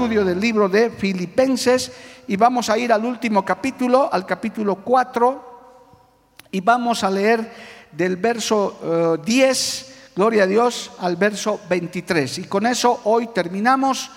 Estudio del libro de Filipenses y vamos a ir al último capítulo, al capítulo 4, y vamos a leer del verso eh, 10, gloria a Dios, al verso 23. Y con eso hoy terminamos.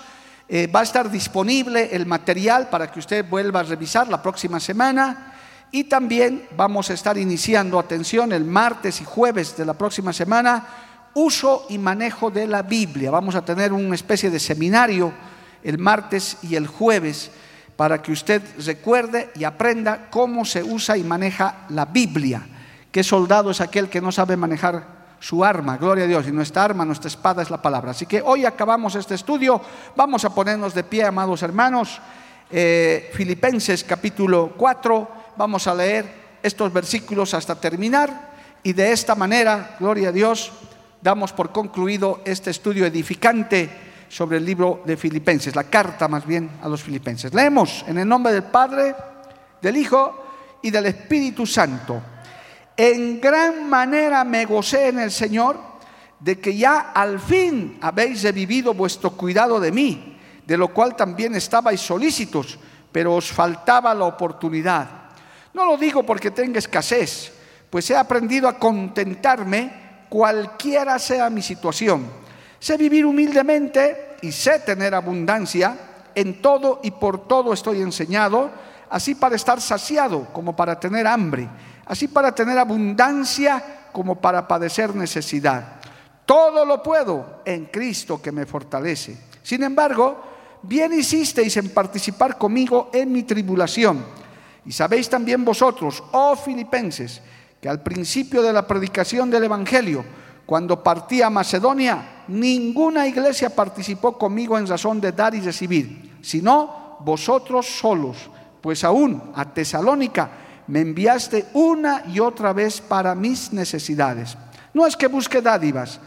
Eh, va a estar disponible el material para que usted vuelva a revisar la próxima semana. Y también vamos a estar iniciando, atención, el martes y jueves de la próxima semana, uso y manejo de la Biblia. Vamos a tener una especie de seminario el martes y el jueves para que usted recuerde y aprenda cómo se usa y maneja la Biblia. ¿Qué soldado es aquel que no sabe manejar su arma? Gloria a Dios. Y nuestra arma, nuestra espada es la palabra. Así que hoy acabamos este estudio. Vamos a ponernos de pie, amados hermanos. Eh, Filipenses capítulo 4. Vamos a leer estos versículos hasta terminar. Y de esta manera, gloria a Dios, damos por concluido este estudio edificante sobre el libro de Filipenses, la carta más bien a los filipenses. Leemos en el nombre del Padre, del Hijo y del Espíritu Santo. En gran manera me gocé en el Señor de que ya al fin habéis revivido vuestro cuidado de mí, de lo cual también estabais solícitos, pero os faltaba la oportunidad. No lo digo porque tenga escasez, pues he aprendido a contentarme cualquiera sea mi situación Sé vivir humildemente y sé tener abundancia. En todo y por todo estoy enseñado, así para estar saciado como para tener hambre, así para tener abundancia como para padecer necesidad. Todo lo puedo en Cristo que me fortalece. Sin embargo, bien hicisteis en participar conmigo en mi tribulación. Y sabéis también vosotros, oh filipenses, que al principio de la predicación del Evangelio, cuando partí a Macedonia, ninguna iglesia participó conmigo en razón de dar y recibir, sino vosotros solos, pues aún a Tesalónica me enviaste una y otra vez para mis necesidades. No es que busque dádivas,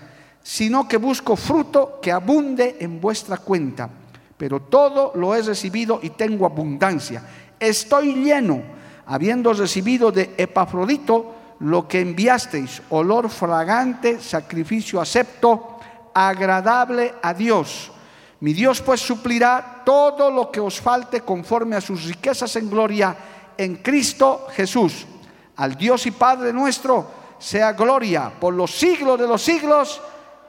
sino que busco fruto que abunde en vuestra cuenta. Pero todo lo he recibido y tengo abundancia. Estoy lleno, habiendo recibido de Epafrodito, lo que enviasteis, olor fragante, sacrificio acepto, agradable a Dios. Mi Dios pues suplirá todo lo que os falte conforme a sus riquezas en gloria en Cristo Jesús. Al Dios y Padre nuestro sea gloria por los siglos de los siglos.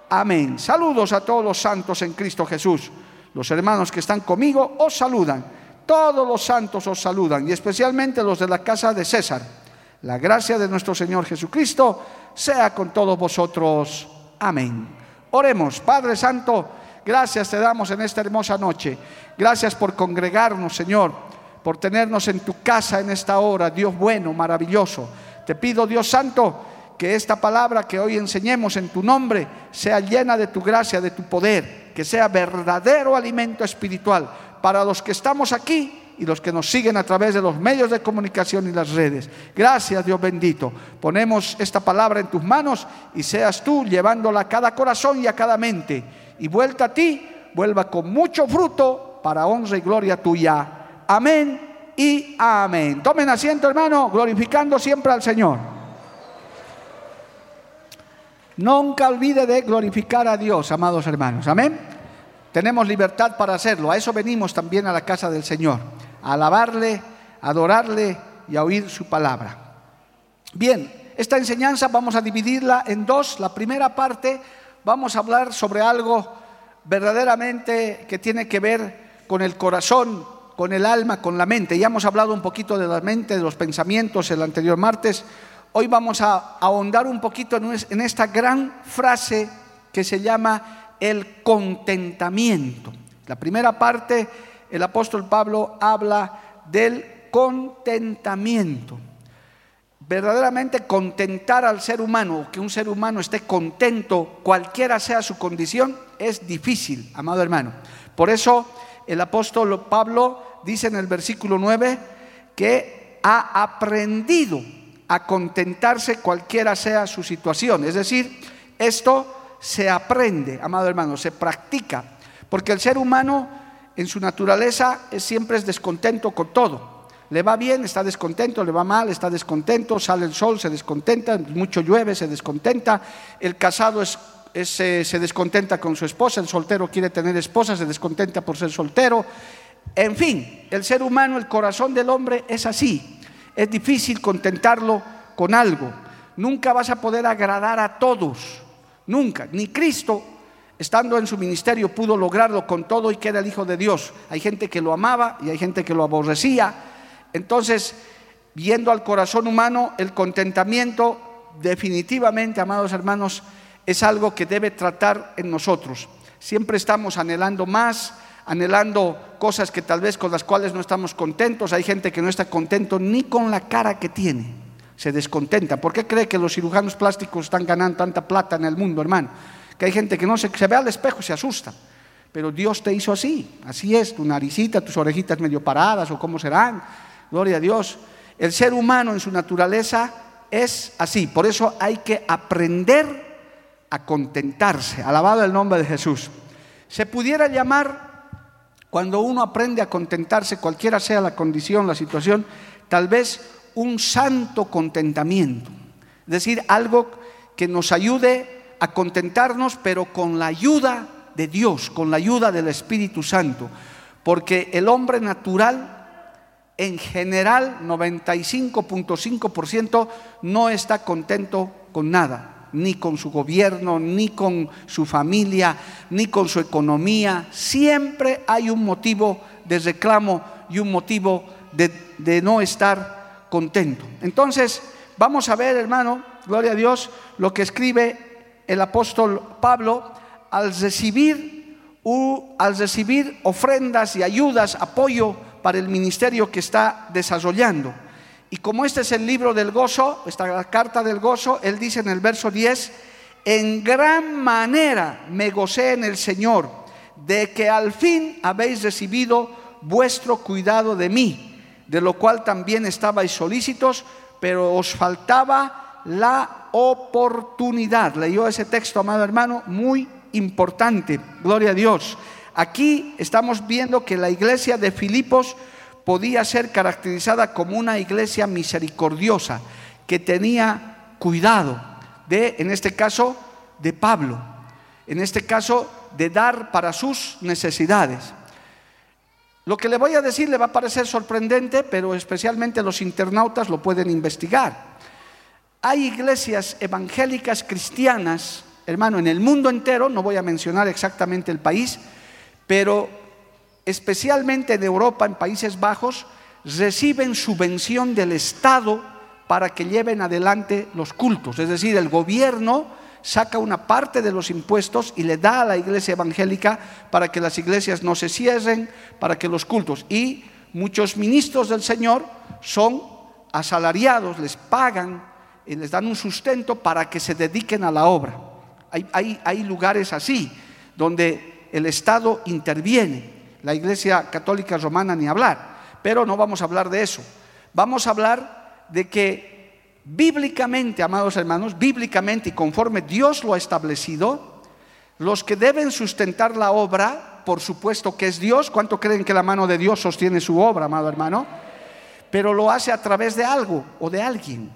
Amén. Saludos a todos los santos en Cristo Jesús. Los hermanos que están conmigo os saludan. Todos los santos os saludan y especialmente los de la casa de César. La gracia de nuestro Señor Jesucristo sea con todos vosotros. Amén. Oremos, Padre Santo, gracias te damos en esta hermosa noche. Gracias por congregarnos, Señor, por tenernos en tu casa en esta hora, Dios bueno, maravilloso. Te pido, Dios Santo, que esta palabra que hoy enseñemos en tu nombre sea llena de tu gracia, de tu poder, que sea verdadero alimento espiritual para los que estamos aquí y los que nos siguen a través de los medios de comunicación y las redes. Gracias Dios bendito. Ponemos esta palabra en tus manos y seas tú llevándola a cada corazón y a cada mente. Y vuelta a ti, vuelva con mucho fruto para honra y gloria tuya. Amén y amén. Tomen asiento hermano, glorificando siempre al Señor. Nunca olvide de glorificar a Dios, amados hermanos. Amén. Tenemos libertad para hacerlo. A eso venimos también a la casa del Señor a alabarle, a adorarle y a oír su palabra. Bien, esta enseñanza vamos a dividirla en dos. La primera parte vamos a hablar sobre algo verdaderamente que tiene que ver con el corazón, con el alma, con la mente. Ya hemos hablado un poquito de la mente, de los pensamientos el anterior martes. Hoy vamos a ahondar un poquito en esta gran frase que se llama el contentamiento. La primera parte el apóstol Pablo habla del contentamiento. Verdaderamente contentar al ser humano, que un ser humano esté contento, cualquiera sea su condición, es difícil, amado hermano. Por eso el apóstol Pablo dice en el versículo 9 que ha aprendido a contentarse cualquiera sea su situación. Es decir, esto se aprende, amado hermano, se practica, porque el ser humano en su naturaleza es, siempre es descontento con todo. Le va bien, está descontento, le va mal, está descontento, sale el sol, se descontenta, mucho llueve, se descontenta, el casado eh, se descontenta con su esposa, el soltero quiere tener esposa, se descontenta por ser soltero. En fin, el ser humano, el corazón del hombre es así. Es difícil contentarlo con algo. Nunca vas a poder agradar a todos, nunca. Ni Cristo, estando en su ministerio, pudo lograrlo con todo y que era el Hijo de Dios. Hay gente que lo amaba y hay gente que lo aborrecía entonces, viendo al corazón humano, el contentamiento definitivamente, amados hermanos, es algo que debe tratar en nosotros. Siempre estamos anhelando más, anhelando cosas que tal vez con las cuales no estamos contentos. Hay gente que no está contento ni con la cara que tiene, se descontenta. ¿Por qué cree que los cirujanos plásticos están ganando tanta plata en el mundo, hermano? Que hay gente que no se, se ve al espejo y se asusta. Pero Dios te hizo así, así es, tu naricita, tus orejitas medio paradas o cómo serán Gloria a Dios. El ser humano en su naturaleza es así. Por eso hay que aprender a contentarse. Alabado el nombre de Jesús. Se pudiera llamar, cuando uno aprende a contentarse, cualquiera sea la condición, la situación, tal vez un santo contentamiento. Es decir, algo que nos ayude a contentarnos, pero con la ayuda de Dios, con la ayuda del Espíritu Santo. Porque el hombre natural en general 95.5% no está contento con nada, ni con su gobierno, ni con su familia, ni con su economía. Siempre hay un motivo de reclamo y un motivo de, no estar contento. Entonces, vamos a ver, hermano, gloria a Dios, lo que escribe el apóstol Pablo al recibir, al recibir ofrendas y ayudas, apoyo, para el ministerio que está desarrollando. Y como este es el libro del gozo, esta carta del gozo, él dice en el verso 10, en gran manera me gocé en el Señor, de que al fin habéis recibido vuestro cuidado de mí, de lo cual también estabais solícitos, pero os faltaba la oportunidad. Leyó ese texto, amado hermano, muy importante, gloria a Dios. Aquí estamos viendo que la iglesia de Filipos podía ser caracterizada como una iglesia misericordiosa, que tenía cuidado de, en este caso, de Pablo, en este caso, de dar para sus necesidades. Lo que le voy a decir le va a parecer sorprendente, pero especialmente los internautas lo pueden investigar. Hay iglesias evangélicas cristianas, hermano, en el mundo entero, no voy a mencionar exactamente el país, pero especialmente en Europa, en Países Bajos, reciben subvención del Estado para que lleven adelante los cultos. Es decir, el gobierno saca una parte de los impuestos y le da a la iglesia evangélica para que las iglesias no se cierren, para que los cultos. Y muchos ministros del Señor son asalariados, les pagan y les dan un sustento para que se dediquen a la obra. Hay, hay lugares así, donde el Estado interviene. La Iglesia Católica Romana ni hablar. Pero no vamos a hablar de eso. Vamos a hablar de que bíblicamente, amados hermanos, bíblicamente y conforme Dios lo ha establecido, los que deben sustentar la obra, por supuesto que es Dios. ¿Cuánto creen que la mano de Dios sostiene su obra, amado hermano? Pero lo hace a través de algo o de alguien.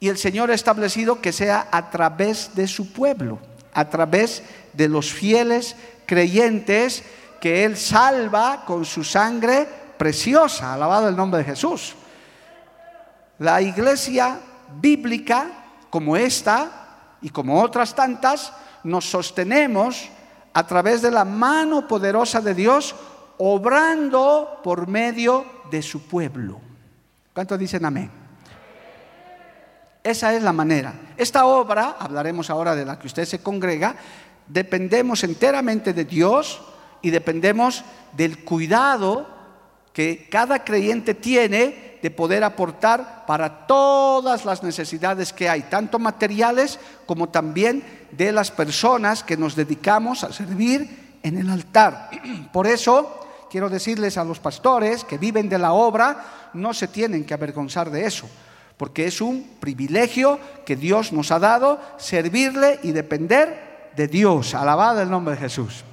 Y el Señor ha establecido que sea a través de su pueblo, a través de los fieles creyentes que Él salva con su sangre preciosa. Alabado el nombre de Jesús. La iglesia bíblica, como esta y como otras tantas, nos sostenemos a través de la mano poderosa de Dios, obrando por medio de su pueblo. ¿Cuántos dicen amén? Esa es la manera. Esta obra, hablaremos ahora de la que usted se congrega, dependemos enteramente de Dios y dependemos del cuidado que cada creyente tiene de poder aportar para todas las necesidades que hay, tanto materiales como también de las personas que nos dedicamos a servir en el altar. Por eso quiero decirles a los pastores que viven de la obra, no se tienen que avergonzar de eso, porque es un privilegio que Dios nos ha dado servirle y depender de Dios. Alabado el nombre de Jesús.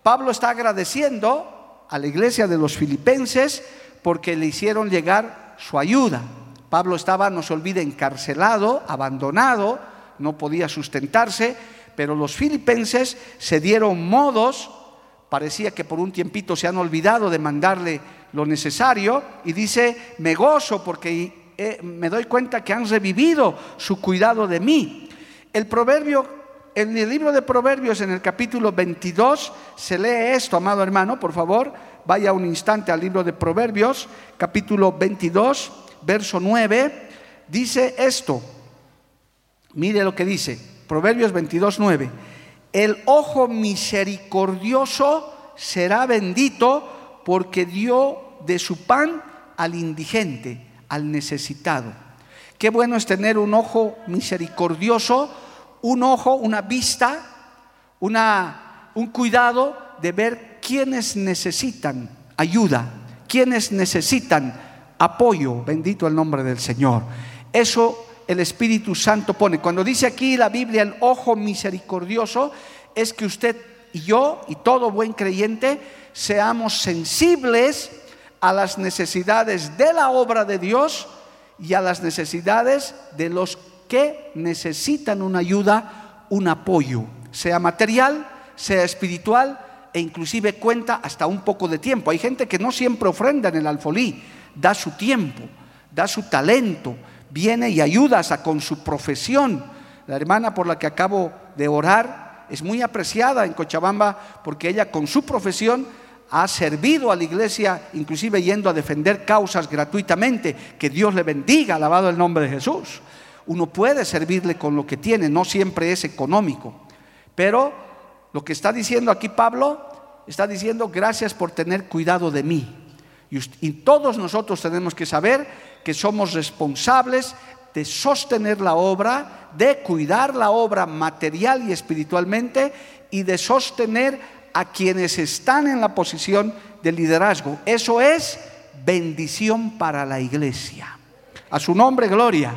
Pablo está agradeciendo a la iglesia de los filipenses porque le hicieron llegar su ayuda. Pablo estaba, no se olvide, encarcelado, abandonado, no podía sustentarse, pero los filipenses se dieron modos, parecía que por un tiempito se han olvidado de mandarle lo necesario, y dice, me gozo porque me doy cuenta que han revivido su cuidado de mí. El proverbio en el libro de Proverbios, en el capítulo 22, se lee esto, amado hermano, por favor, vaya un instante al libro de Proverbios, capítulo 22, verso 9, dice esto. Mire lo que dice, Proverbios 22, 9. El ojo misericordioso será bendito porque dio de su pan al indigente, al necesitado. Qué bueno es tener un ojo misericordioso un ojo, una vista, una, un cuidado de ver quienes necesitan ayuda, quienes necesitan apoyo. Bendito el nombre del Señor. Eso el Espíritu Santo pone. Cuando dice aquí la Biblia el ojo misericordioso, es que usted y yo y todo buen creyente seamos sensibles a las necesidades de la obra de Dios y a las necesidades de los que necesitan una ayuda, un apoyo, sea material, sea espiritual e inclusive cuenta hasta un poco de tiempo. Hay gente que no siempre ofrenda en el alfolí, da su tiempo, da su talento, viene y ayuda con su profesión. La hermana por la que acabo de orar es muy apreciada en Cochabamba porque ella con su profesión ha servido a la iglesia, inclusive yendo a defender causas gratuitamente. Que Dios le bendiga, alabado el nombre de Jesús. Uno puede servirle con lo que tiene, no siempre es económico. Pero lo que está diciendo aquí Pablo, está diciendo gracias por tener cuidado de mí. Y, todos nosotros tenemos que saber que somos responsables de sostener la obra, de cuidar la obra material y espiritualmente y de sostener a quienes están en la posición de liderazgo. Eso es bendición para la iglesia. A su nombre, gloria.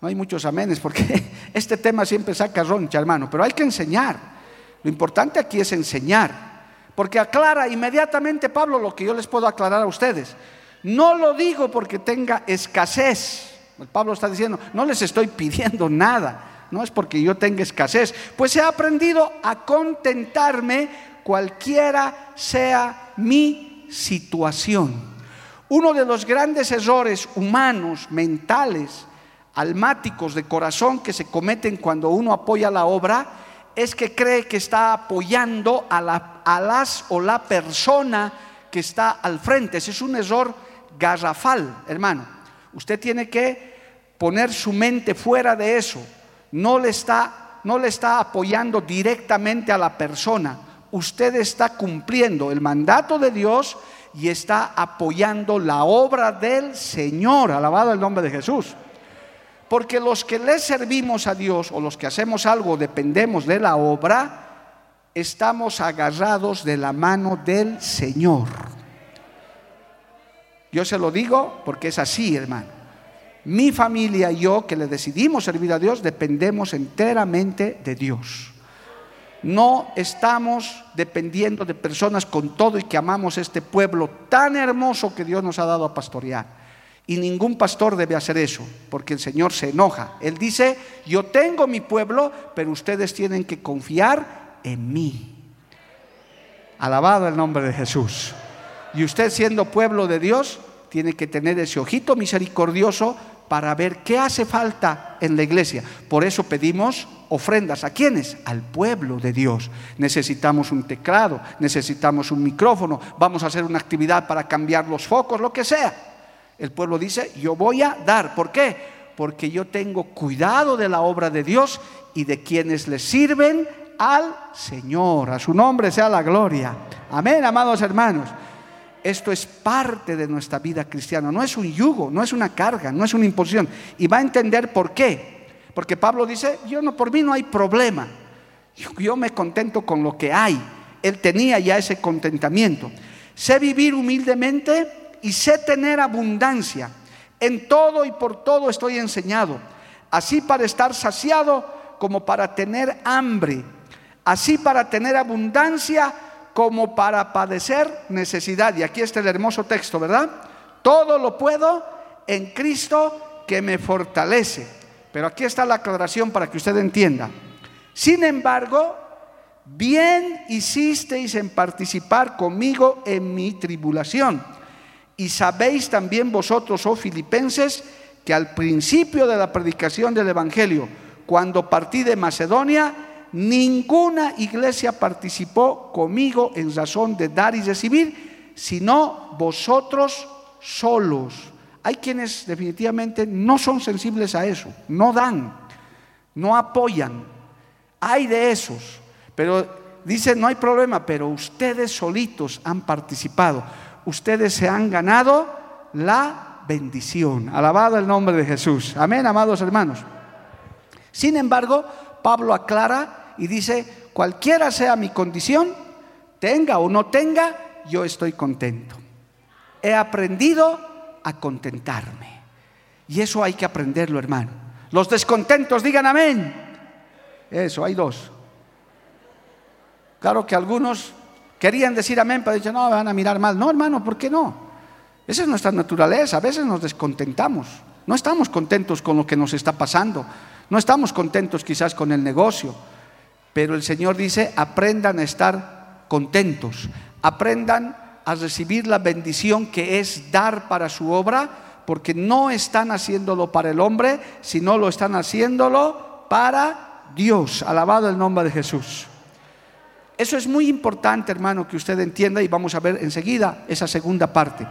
No hay muchos amenes porque este tema siempre saca roncha, hermano, pero hay que enseñar. Lo importante aquí es enseñar, porque aclara inmediatamente Pablo lo que yo les puedo aclarar a ustedes. No lo digo porque tenga escasez. Pablo está diciendo, no les estoy pidiendo nada, no es porque yo tenga escasez, pues he aprendido a contentarme cualquiera sea mi situación. Uno de los grandes errores humanos, mentales, almáticos de corazón que se cometen cuando uno apoya la obra es que cree que está apoyando a, la, las o la persona que está al frente. Ese es un error garrafal, hermano. Usted tiene que poner su mente fuera de eso. No le está, no le está apoyando directamente a la persona. Usted está cumpliendo el mandato de Dios y está apoyando la obra del Señor. Alabado el nombre de Jesús. Porque los que le servimos a Dios o los que hacemos algo dependemos de la obra, estamos agarrados de la mano del Señor. Yo se lo digo porque es así, hermano. Mi familia y yo que le decidimos servir a Dios dependemos enteramente de Dios. No estamos dependiendo de personas con todo y que amamos este pueblo tan hermoso que Dios nos ha dado a pastorear. Y ningún pastor debe hacer eso, porque el Señor se enoja. Él dice, yo tengo mi pueblo, pero ustedes tienen que confiar en mí. Alabado el nombre de Jesús. Y usted siendo pueblo de Dios, tiene que tener ese ojito misericordioso para ver qué hace falta en la iglesia. Por eso pedimos ofrendas. ¿A quiénes? Al pueblo de Dios. Necesitamos un teclado, necesitamos un micrófono, vamos a hacer una actividad para cambiar los focos, lo que sea. El pueblo dice, yo voy a dar. ¿Por qué? Porque yo tengo cuidado de la obra de Dios y de quienes le sirven al Señor. A su nombre sea la gloria. Amén, amados hermanos. Esto es parte de nuestra vida cristiana, no es un yugo, no es una carga, no es una imposición. Y va a entender por qué. Porque Pablo dice, yo no, por mí no hay problema. Yo me contento con lo que hay. Él tenía ya ese contentamiento. Sé vivir humildemente y sé tener abundancia. En todo y por todo estoy enseñado. Así para estar saciado como para tener hambre. Así para tener abundancia como para padecer necesidad. Y aquí está el hermoso texto, ¿verdad? Todo lo puedo en Cristo que me fortalece. Pero aquí está la aclaración para que usted entienda. Sin embargo, bien hicisteis en participar conmigo en mi tribulación. Y sabéis también vosotros, oh filipenses, que al principio de la predicación del Evangelio, cuando partí de Macedonia, ninguna iglesia participó conmigo en razón de dar y recibir, sino vosotros solos. Hay quienes definitivamente no son sensibles a eso, no dan, no apoyan. Hay de esos, pero dice, no hay problema, pero ustedes solitos han participado, ustedes se han ganado la bendición. Alabado el nombre de Jesús. Amén, amados hermanos. Sin embargo, Pablo aclara y dice, cualquiera sea mi condición, tenga o no tenga, yo estoy contento. He aprendido a contentarme. Y eso hay que aprenderlo, hermano. Los descontentos, digan amén. Eso, hay dos. Claro que algunos querían decir amén, pero dicen, no, van a mirar mal. No, hermano, ¿por qué no? Esa es nuestra naturaleza. A veces nos descontentamos. No estamos contentos con lo que nos está pasando. No estamos contentos quizás con el negocio. Pero el Señor dice, aprendan a estar contentos, aprendan a recibir la bendición que es dar para su obra, porque no están haciéndolo para el hombre, sino lo están haciéndolo para Dios. Alabado el nombre de Jesús. Eso es muy importante, hermano, que usted entienda y vamos a ver enseguida esa segunda parte.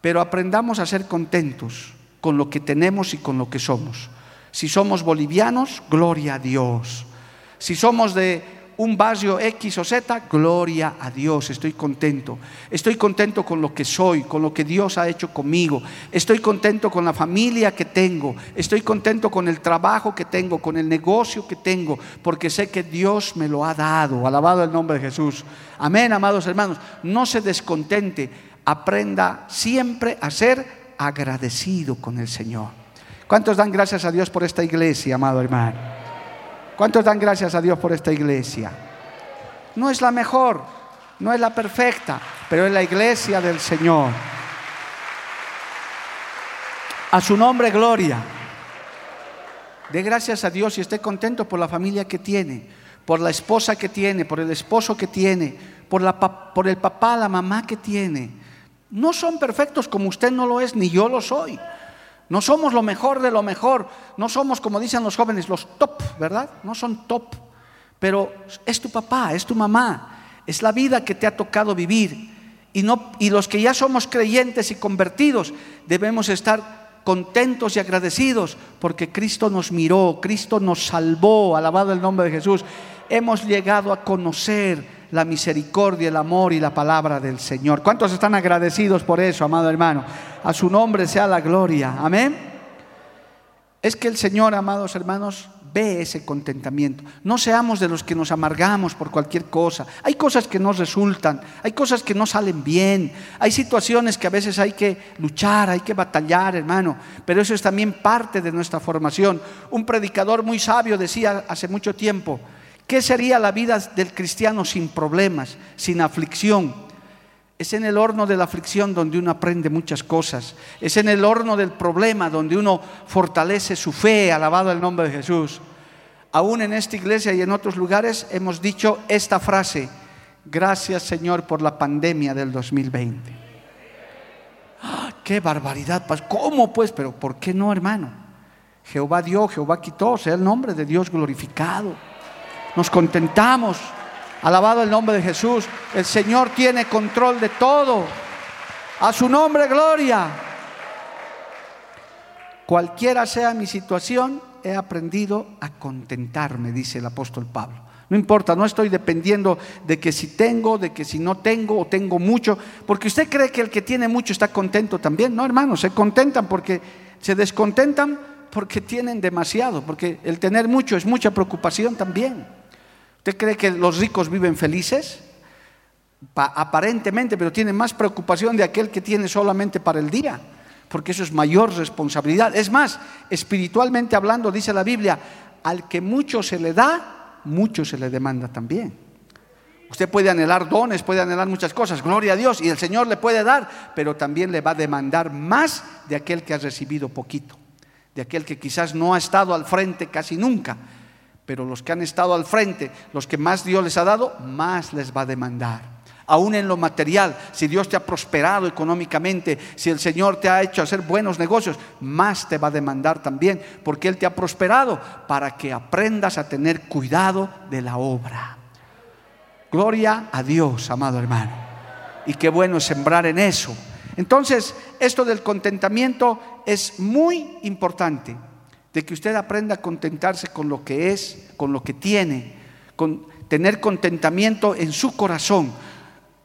Pero aprendamos a ser contentos con lo que tenemos y con lo que somos. Si somos bolivianos, gloria a Dios. Si somos de un barrio X o Z, gloria a Dios, estoy contento. Estoy contento con lo que soy, con lo que Dios ha hecho conmigo. Estoy contento con la familia que tengo. Estoy contento con el trabajo que tengo, con el negocio que tengo, porque sé que Dios me lo ha dado. Alabado el nombre de Jesús. Amén, amados hermanos. No se descontente, aprenda siempre a ser agradecido con el Señor. ¿Cuántos dan gracias a Dios por esta iglesia, amado hermano? ¿Cuántos dan gracias a Dios por esta iglesia? No es la mejor, no es la perfecta, pero es la iglesia del Señor. A su nombre, gloria. De gracias a Dios y esté contento por la familia que tiene, por la esposa que tiene, por el esposo que tiene, por, la, por el papá, la mamá que tiene. No son perfectos como usted no lo es, ni yo lo soy. No somos lo mejor de lo mejor, no somos como dicen los jóvenes, los top, ¿verdad? No son top, pero es tu papá, es tu mamá, es la vida que te ha tocado vivir. Y, no, y los que ya somos creyentes y convertidos debemos estar contentos y agradecidos porque Cristo nos miró, Cristo nos salvó, alabado el nombre de Jesús. Hemos llegado a conocer la misericordia, el amor y la palabra del Señor. ¿Cuántos están agradecidos por eso, amado hermano? A su nombre sea la gloria. Amén. Es que el Señor, amados hermanos, ve ese contentamiento. No seamos de los que nos amargamos por cualquier cosa. Hay cosas que no resultan, hay cosas que no salen bien, hay situaciones que a veces hay que luchar, hay que batallar, hermano, pero eso es también parte de nuestra formación. Un predicador muy sabio decía hace mucho tiempo, ¿qué sería la vida del cristiano sin problemas, sin aflicción? Es en el horno de la aflicción donde uno aprende muchas cosas. Es en el horno del problema donde uno fortalece su fe, alabado el nombre de Jesús. Aún en esta iglesia y en otros lugares hemos dicho esta frase, gracias Señor por la pandemia del 2020. ¡Ah, ¡Qué barbaridad! ¿Cómo pues? Pero ¿por qué no, hermano? Jehová dio, Jehová quitó, sea el nombre de Dios glorificado. Nos contentamos Alabado el nombre de Jesús. El Señor tiene control de todo. A su nombre, gloria. Cualquiera sea mi situación, he aprendido a contentarme, dice el apóstol Pablo. No importa, no estoy dependiendo de que si tengo, de que si no tengo o tengo mucho, porque usted cree que el que tiene mucho está contento también. No, hermanos, se contentan porque se descontentan porque tienen demasiado, porque el tener mucho es mucha preocupación también. ¿Usted cree que los ricos viven felices? aparentemente, pero tienen más preocupación de aquel que tiene solamente para el día, porque eso es mayor responsabilidad. Es más, espiritualmente hablando, dice la Biblia, al que mucho se le da, mucho se le demanda también. Usted puede anhelar dones, puede anhelar muchas cosas, gloria a Dios, y el Señor le puede dar, pero también le va a demandar más de aquel que ha recibido poquito, de aquel que quizás no ha estado al frente casi nunca, pero los que han estado al frente, los que más Dios les ha dado, más les va a demandar aún en lo material, si Dios te ha prosperado económicamente, si el Señor te ha hecho hacer buenos negocios, más te va a demandar también, porque Él te ha prosperado para que aprendas a tener cuidado de la obra. Gloria a Dios, amado hermano. Y qué bueno sembrar en eso. Entonces, esto del contentamiento es muy importante, de que usted aprenda a contentarse con lo que es, con lo que tiene, con tener contentamiento en su corazón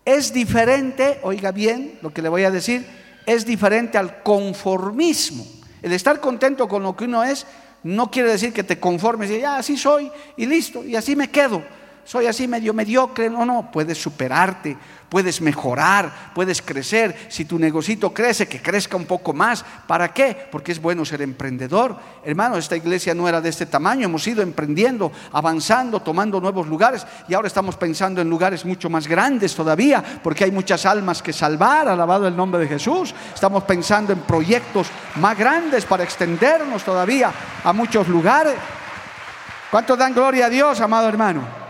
es diferente, oiga bien lo que le voy a decir, es diferente al conformismo. El estar contento con lo que uno es no quiere decir que te conformes y ya así soy y listo, y así me quedo soy así medio mediocre. No, no, puedes superarte, puedes mejorar, puedes crecer. Si tu negocito crece, que crezca un poco más. ¿Para qué? Porque es bueno ser emprendedor. Hermano, esta iglesia no era de este tamaño. Hemos ido emprendiendo, avanzando, tomando nuevos lugares y ahora estamos pensando en lugares mucho más grandes todavía, porque hay muchas almas que salvar, alabado el nombre de Jesús. Estamos pensando en proyectos más grandes para extendernos todavía a muchos lugares. ¿Cuántos dan gloria a Dios, amado hermano?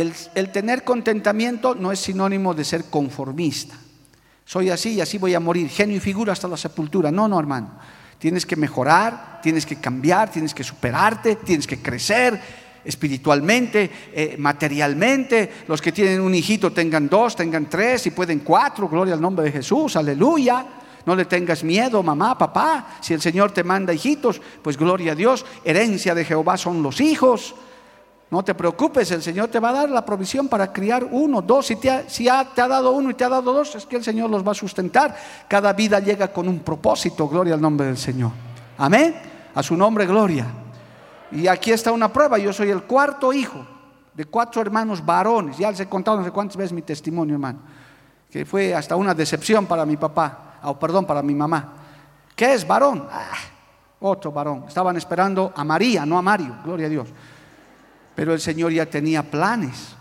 El, tener contentamiento no es sinónimo de ser conformista. Soy así y así voy a morir, genio y figura hasta la sepultura. No, no, hermano. Tienes que mejorar, tienes que cambiar, tienes que superarte, tienes que crecer espiritualmente, eh, materialmente. Los que tienen un hijito tengan dos, tengan tres y pueden cuatro. Gloria al nombre de Jesús, aleluya. No le tengas miedo, mamá, papá. Si el Señor te manda hijitos, pues gloria a Dios. Herencia de Jehová son los hijos. No te preocupes, el Señor te va a dar la provisión para criar uno, dos. Si, te ha, si te ha dado uno y te ha dado dos, es que el Señor los va a sustentar. Cada vida llega con un propósito, gloria al nombre del Señor. Amén. A su nombre, gloria. Y aquí está una prueba. Yo soy el cuarto hijo de cuatro hermanos varones. Ya les he contado no sé cuántas veces mi testimonio, hermano. Que fue hasta una decepción para mi papá, o perdón, para mi mamá. ¿Qué es varón? Ah, otro varón. Estaban esperando a María, no a Mario, gloria a Dios. Pero el Señor ya tenía planes.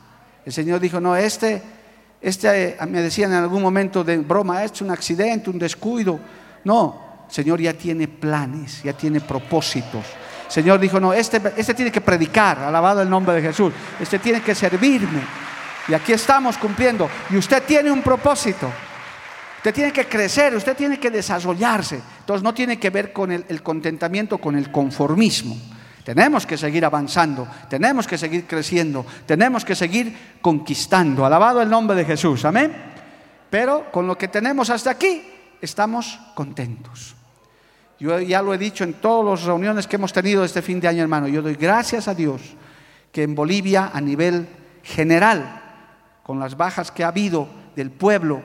El Señor dijo, no, este, este, eh, me decían en algún momento de broma, es un accidente, un descuido. No, el Señor ya tiene planes, ya tiene propósitos. Señor dijo, no, este, este tiene que predicar, alabado el nombre de Jesús. Este tiene que servirme. Y aquí estamos cumpliendo. Y usted tiene un propósito. Usted tiene que crecer, usted tiene que desarrollarse. Entonces no tiene que ver con el contentamiento, con el conformismo. Tenemos que seguir avanzando, tenemos que seguir creciendo, tenemos que seguir conquistando. Alabado el nombre de Jesús, amén. Pero con lo que tenemos hasta aquí, estamos contentos. Yo ya lo he dicho en todas las reuniones que hemos tenido este fin de año, hermano. Yo doy gracias a Dios que en Bolivia, a nivel general, con las bajas que ha habido del pueblo,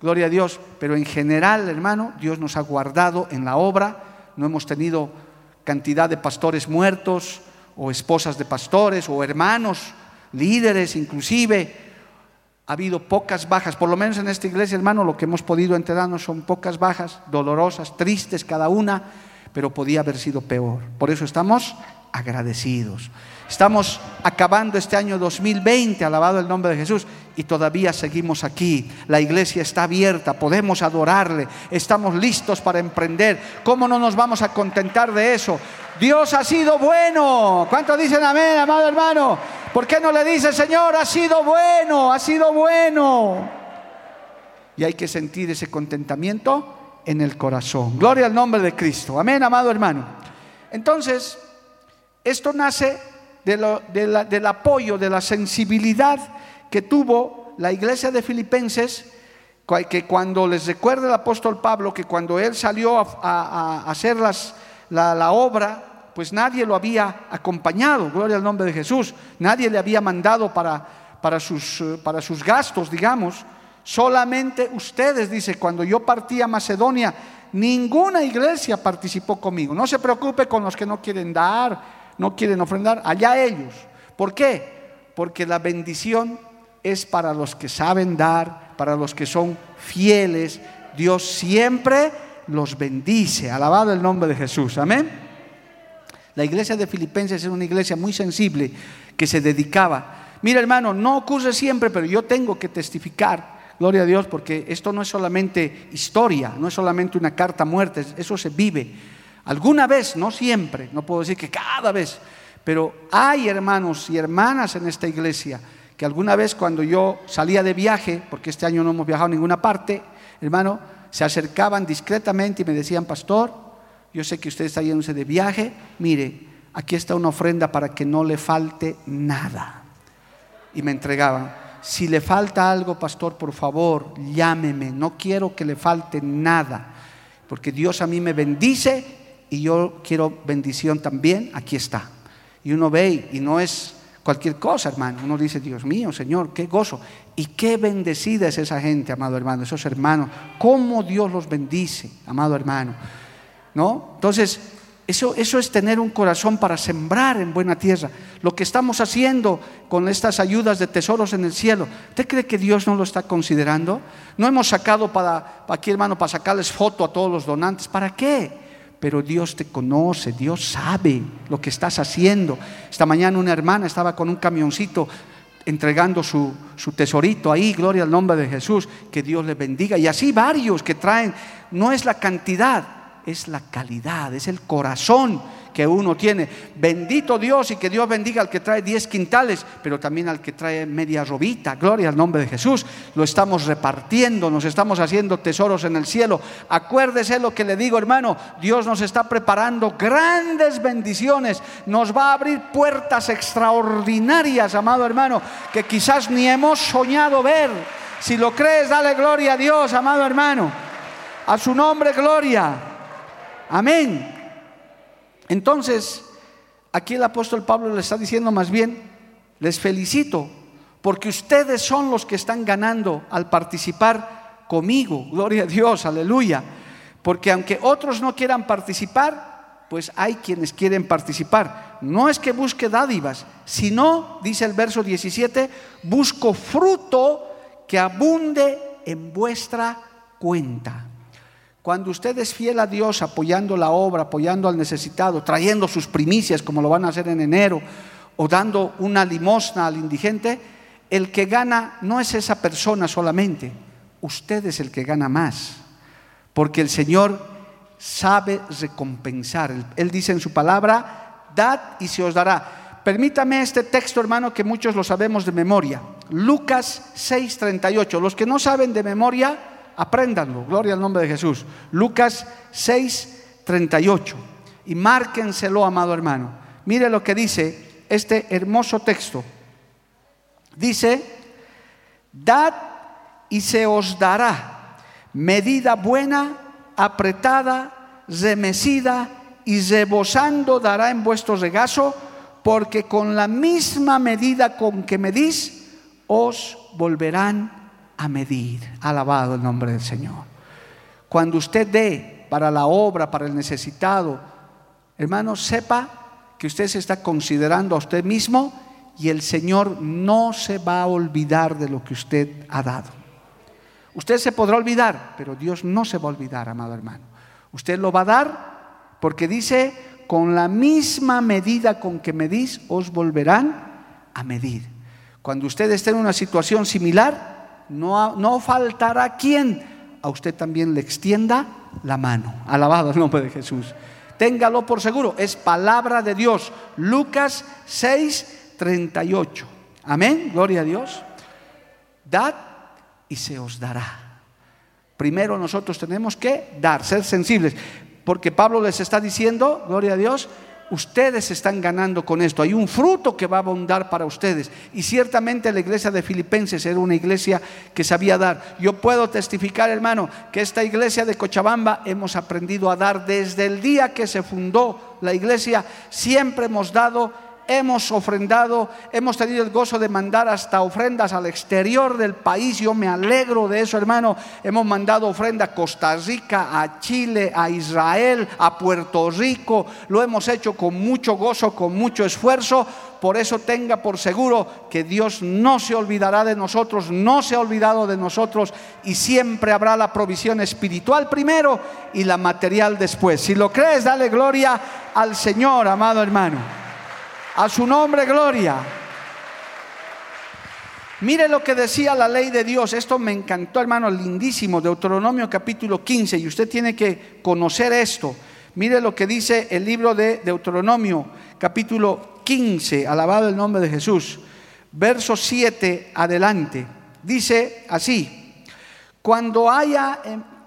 gloria a Dios, pero en general, hermano, Dios nos ha guardado en la obra, no hemos tenido cantidad de pastores muertos o esposas de pastores o hermanos, líderes inclusive. Ha habido pocas bajas, por lo menos en esta iglesia, hermano, lo que hemos podido enterarnos son pocas bajas, dolorosas, tristes cada una, pero podía haber sido peor. Por eso estamos agradecidos. Estamos acabando este año 2020, alabado el nombre de Jesús, y todavía seguimos aquí. La iglesia está abierta, podemos adorarle, estamos listos para emprender. ¿Cómo no nos vamos a contentar de eso? Dios ha sido bueno. ¿Cuántos dicen amén, amado hermano? ¿Por qué no le dice, Señor, ha sido bueno, ha sido bueno? Y hay que sentir ese contentamiento en el corazón. Gloria al nombre de Cristo. Amén, amado hermano. Entonces, esto nace del apoyo, de la sensibilidad que tuvo la iglesia de Filipenses, que cuando les recuerda el apóstol Pablo que cuando él salió a, hacer la, obra pues nadie lo había acompañado, gloria al nombre de Jesús, nadie le había mandado para, para, sus, eh, para sus gastos, digamos, solamente ustedes, dice, cuando yo partí a Macedonia, ninguna iglesia participó conmigo. No se preocupe con los que no quieren dar, no quieren ofrendar, allá ellos. ¿Por qué? Porque la bendición es para los que saben dar, para los que son fieles. Dios siempre los bendice. Alabado el nombre de Jesús. Amén. La iglesia de Filipenses es una iglesia muy sensible que se dedicaba. Mira hermano, no ocurre siempre, pero yo tengo que testificar. Gloria a Dios, porque esto no es solamente historia, no es solamente una carta muerta, eso se vive. Alguna vez, no siempre, no puedo decir que cada vez, pero hay hermanos y hermanas en esta iglesia que alguna vez cuando yo salía de viaje, porque este año no hemos viajado a ninguna parte, hermano, se acercaban discretamente y me decían, pastor, yo sé que usted está yéndose de viaje, mire, aquí está una ofrenda para que no le falte nada. Y me entregaban, si le falta algo, pastor, por favor, llámeme, no quiero que le falte nada, porque Dios a mí me bendice y yo quiero bendición también, aquí está. Y uno ve y no es cualquier cosa, hermano. Uno dice, Dios mío, Señor, qué gozo. Y qué bendecida es esa gente, amado hermano, esos hermanos. Cómo Dios los bendice, amado hermano. ¿No? Entonces, eso, eso es tener un corazón para sembrar en buena tierra. Lo que estamos haciendo con estas ayudas de tesoros en el cielo, ¿usted cree que Dios no lo está considerando? No hemos sacado para, aquí, hermano, para sacarles foto a todos los donantes. ¿Para qué? Pero Dios te conoce, Dios sabe lo que estás haciendo. Esta mañana una hermana estaba con un camioncito entregando su, su, tesorito ahí, gloria al nombre de Jesús, que Dios le bendiga. Y así varios que traen, no es la cantidad, es la calidad, es el corazón que uno tiene. Bendito Dios y que Dios bendiga al que trae 10 quintales, pero también al que trae media robita. Gloria al nombre de Jesús. Lo estamos repartiendo, nos estamos haciendo tesoros en el cielo. Acuérdese lo que le digo, hermano. Dios nos está preparando grandes bendiciones. Nos va a abrir puertas extraordinarias, amado hermano, que quizás ni hemos soñado ver. Si lo crees, dale gloria a Dios, amado hermano. A su nombre, gloria. Amén. Entonces, aquí el apóstol Pablo le está diciendo más bien, les felicito, porque ustedes son los que están ganando al participar conmigo. Gloria a Dios, aleluya. Porque aunque otros no quieran participar, pues hay quienes quieren participar. No es que busque dádivas, sino, dice el verso 17, busco fruto que abunde en vuestra cuenta. Cuando usted es fiel a Dios apoyando la obra, apoyando al necesitado, trayendo sus primicias como lo van a hacer en enero, o dando una limosna al indigente, el que gana no es esa persona solamente, usted es el que gana más, porque el Señor sabe recompensar. Él dice en su palabra, dad y se os dará. Permítame este texto, hermano, que muchos lo sabemos de memoria. Lucas 6:38. Los que no saben de memoria, apréndanlo, gloria al nombre de Jesús. Lucas 6, 38. Y márquenselo, amado hermano. Mire lo que dice este hermoso texto. Dice, dad y se os dará medida buena, apretada, remecida y rebosando dará en vuestro regazo, porque con la misma medida con que medís, os volverán a medir. Alabado el nombre del Señor. Cuando usted dé para la obra, para el necesitado, hermano, sepa que usted se está considerando a usted mismo y el Señor no se va a olvidar de lo que usted ha dado. Usted se podrá olvidar, pero Dios no se va a olvidar, amado hermano. Usted lo va a dar porque dice, con la misma medida con que medís, os volverán a medir. Cuando usted esté en una situación similar, no, faltará quien a usted también le extienda la mano. Alabado el nombre de Jesús. Téngalo por seguro, es palabra de Dios. Lucas 6, 38. Amén, gloria a Dios. Dad y se os dará. Primero nosotros tenemos que dar, ser sensibles, porque Pablo les está diciendo, gloria a Dios, Ustedes están ganando con esto. Hay un fruto que va a abundar para ustedes. Y ciertamente la iglesia de Filipenses era una iglesia que sabía dar. Yo puedo testificar, hermano, que esta iglesia de Cochabamba hemos aprendido a dar desde el día que se fundó la iglesia. Siempre hemos dado hemos ofrendado, hemos tenido el gozo de mandar hasta ofrendas al exterior del país. Yo me alegro de eso, hermano. Hemos mandado ofrenda a Costa Rica, a Chile, a Israel, a Puerto Rico. Lo hemos hecho con mucho gozo, con mucho esfuerzo. Por eso tenga por seguro que Dios no se olvidará de nosotros, no se ha olvidado de nosotros y siempre habrá la provisión espiritual primero y la material después. Si lo crees, dale gloria al Señor, amado hermano. A su nombre, gloria. Mire lo que decía la ley de Dios. Esto me encantó, hermano, lindísimo. Deuteronomio capítulo 15. Y usted tiene que conocer esto. Mire lo que dice el libro de Deuteronomio capítulo 15. Alabado el nombre de Jesús. Verso 7 adelante. Dice así. Cuando haya,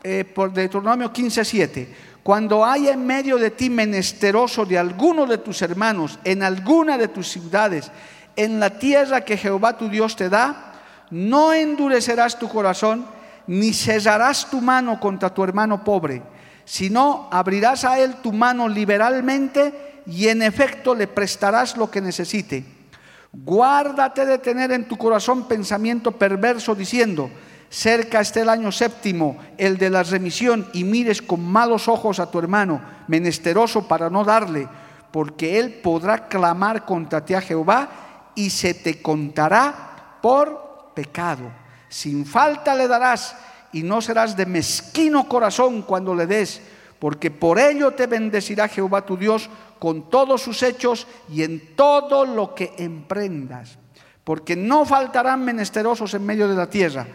eh, por Deuteronomio 15, 7 cuando haya en medio de ti menesteroso de alguno de tus hermanos, en alguna de tus ciudades, en la tierra que Jehová tu Dios te da, no endurecerás tu corazón, ni cesarás tu mano contra tu hermano pobre, sino abrirás a él tu mano liberalmente y en efecto le prestarás lo que necesite. Guárdate de tener en tu corazón pensamiento perverso diciendo, cerca está el año séptimo, el de la remisión, y mires con malos ojos a tu hermano, menesteroso para no darle, porque él podrá clamar contra ti a Jehová y se te contará por pecado. Sin falta le darás y no serás de mezquino corazón cuando le des, porque por ello te bendecirá Jehová tu Dios con todos sus hechos y en todo lo que emprendas. Porque no faltarán menesterosos en medio de la tierra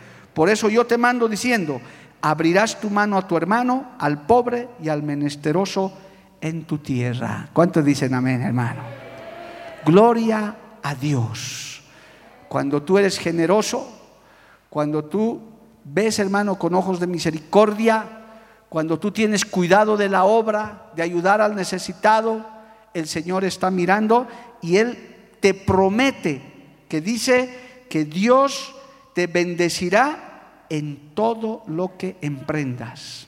por eso yo te mando diciendo, abrirás tu mano a tu hermano, al pobre y al menesteroso en tu tierra. ¿Cuántos dicen amén, hermano? Gloria a Dios. Cuando tú eres generoso, cuando tú ves, hermano, con ojos de misericordia, cuando tú tienes cuidado de la obra, de ayudar al necesitado, el Señor está mirando y Él te promete que dice que Dios te bendecirá en todo lo que emprendas.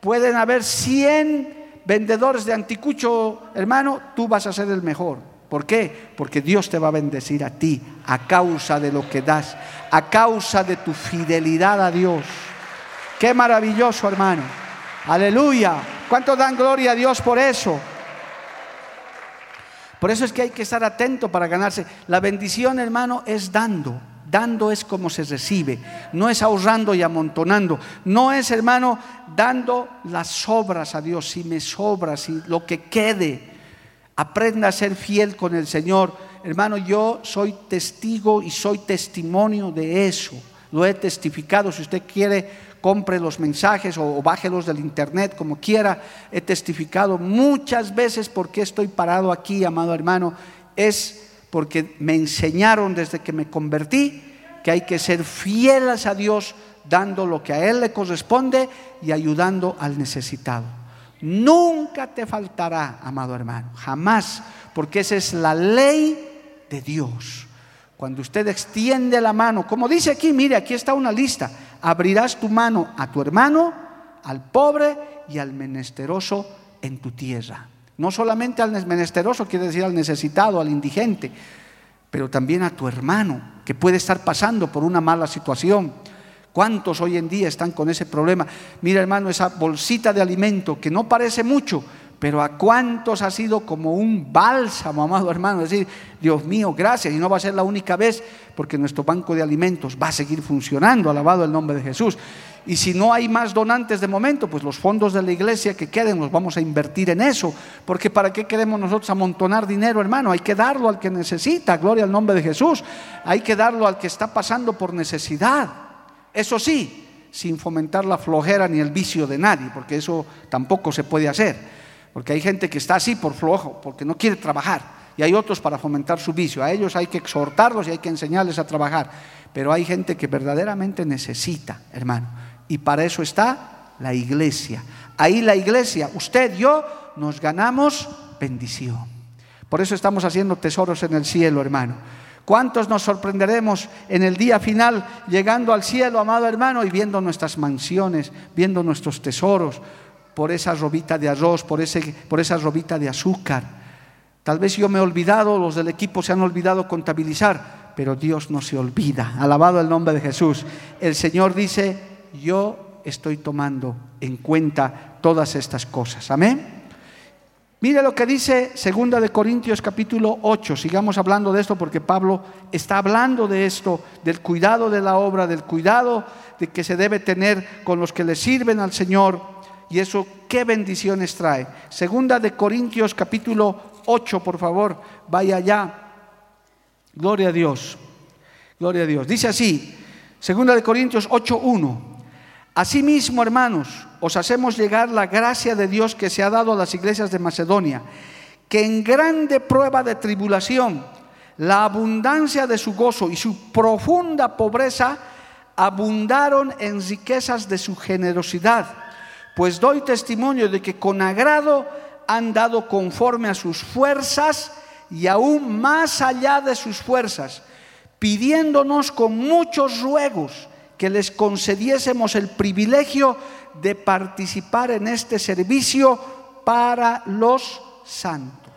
Pueden haber 100 vendedores de anticucho, hermano, tú vas a ser el mejor. ¿Por qué? Porque Dios te va a bendecir a ti a causa de lo que das, a causa de tu fidelidad a Dios. Qué maravilloso, hermano. Aleluya. ¿Cuántos dan gloria a Dios por eso? Por eso es que hay que estar atento para ganarse. La bendición, hermano, es dando. Dando es como se recibe, no es ahorrando y amontonando, no es, hermano, dando las sobras a Dios, si me sobra, si lo que quede. Aprenda a ser fiel con el Señor. Hermano, yo soy testigo y soy testimonio de eso. Lo he testificado. Si usted quiere, compre los mensajes o, bájelos del internet, como quiera. He testificado muchas veces porque estoy parado aquí, amado hermano. Es porque me enseñaron desde que me convertí que hay que ser fieles a Dios dando lo que a Él le corresponde y ayudando al necesitado. Nunca te faltará, amado hermano, jamás, porque esa es la ley de Dios. Cuando usted extiende la mano, como dice aquí, mire, aquí está una lista, abrirás tu mano a tu hermano, al pobre y al menesteroso en tu tierra. No solamente al menesteroso, quiere decir al necesitado, al indigente, pero también a tu hermano que puede estar pasando por una mala situación. ¿Cuántos hoy en día están con ese problema? Mira hermano, esa bolsita de alimento que no parece mucho, pero a cuántos ha sido como un bálsamo, amado hermano. Es decir, Dios mío, gracias. Y no va a ser la única vez, porque nuestro banco de alimentos va a seguir funcionando, alabado el nombre de Jesús. Y si no hay más donantes de momento, pues los fondos de la iglesia que queden los vamos a invertir en eso. Porque ¿para qué queremos nosotros amontonar dinero, hermano? Hay que darlo al que necesita, gloria al nombre de Jesús. Hay que darlo al que está pasando por necesidad. Eso sí, sin fomentar la flojera ni el vicio de nadie, porque eso tampoco se puede hacer. Porque hay gente que está así por flojo, porque no quiere trabajar. Y hay otros para fomentar su vicio. A ellos hay que exhortarlos y hay que enseñarles a trabajar. Pero hay gente que verdaderamente necesita, hermano. Y para eso está la iglesia. Ahí la iglesia, usted, yo, nos ganamos bendición. Por eso estamos haciendo tesoros en el cielo, hermano. ¿Cuántos nos sorprenderemos en el día final llegando al cielo, amado hermano, y viendo nuestras mansiones, viendo nuestros tesoros, por esa robita de arroz, por, ese, por esa robita de azúcar? Tal vez yo me he olvidado, los del equipo se han olvidado contabilizar, pero Dios no se olvida. Alabado el nombre de Jesús. El Señor dice, yo estoy tomando en cuenta todas estas cosas. Amén. Mire lo que dice Segunda de Corintios capítulo 8. Sigamos hablando de esto porque Pablo está hablando de esto, del cuidado de la obra, del cuidado de que se debe tener con los que le sirven al Señor. Y eso qué bendiciones trae. Segunda de Corintios capítulo 8, por favor, vaya allá. Gloria a Dios. Gloria a Dios. Dice así, Segunda de Corintios 8:1. Asimismo, hermanos, os hacemos llegar la gracia de Dios que se ha dado a las iglesias de Macedonia, que en grande prueba de tribulación, la abundancia de su gozo y su profunda pobreza abundaron en riquezas de su generosidad. Pues doy testimonio de que con agrado han dado conforme a sus fuerzas y aún más allá de sus fuerzas, pidiéndonos con muchos ruegos que les concediésemos el privilegio de participar en este servicio para los santos.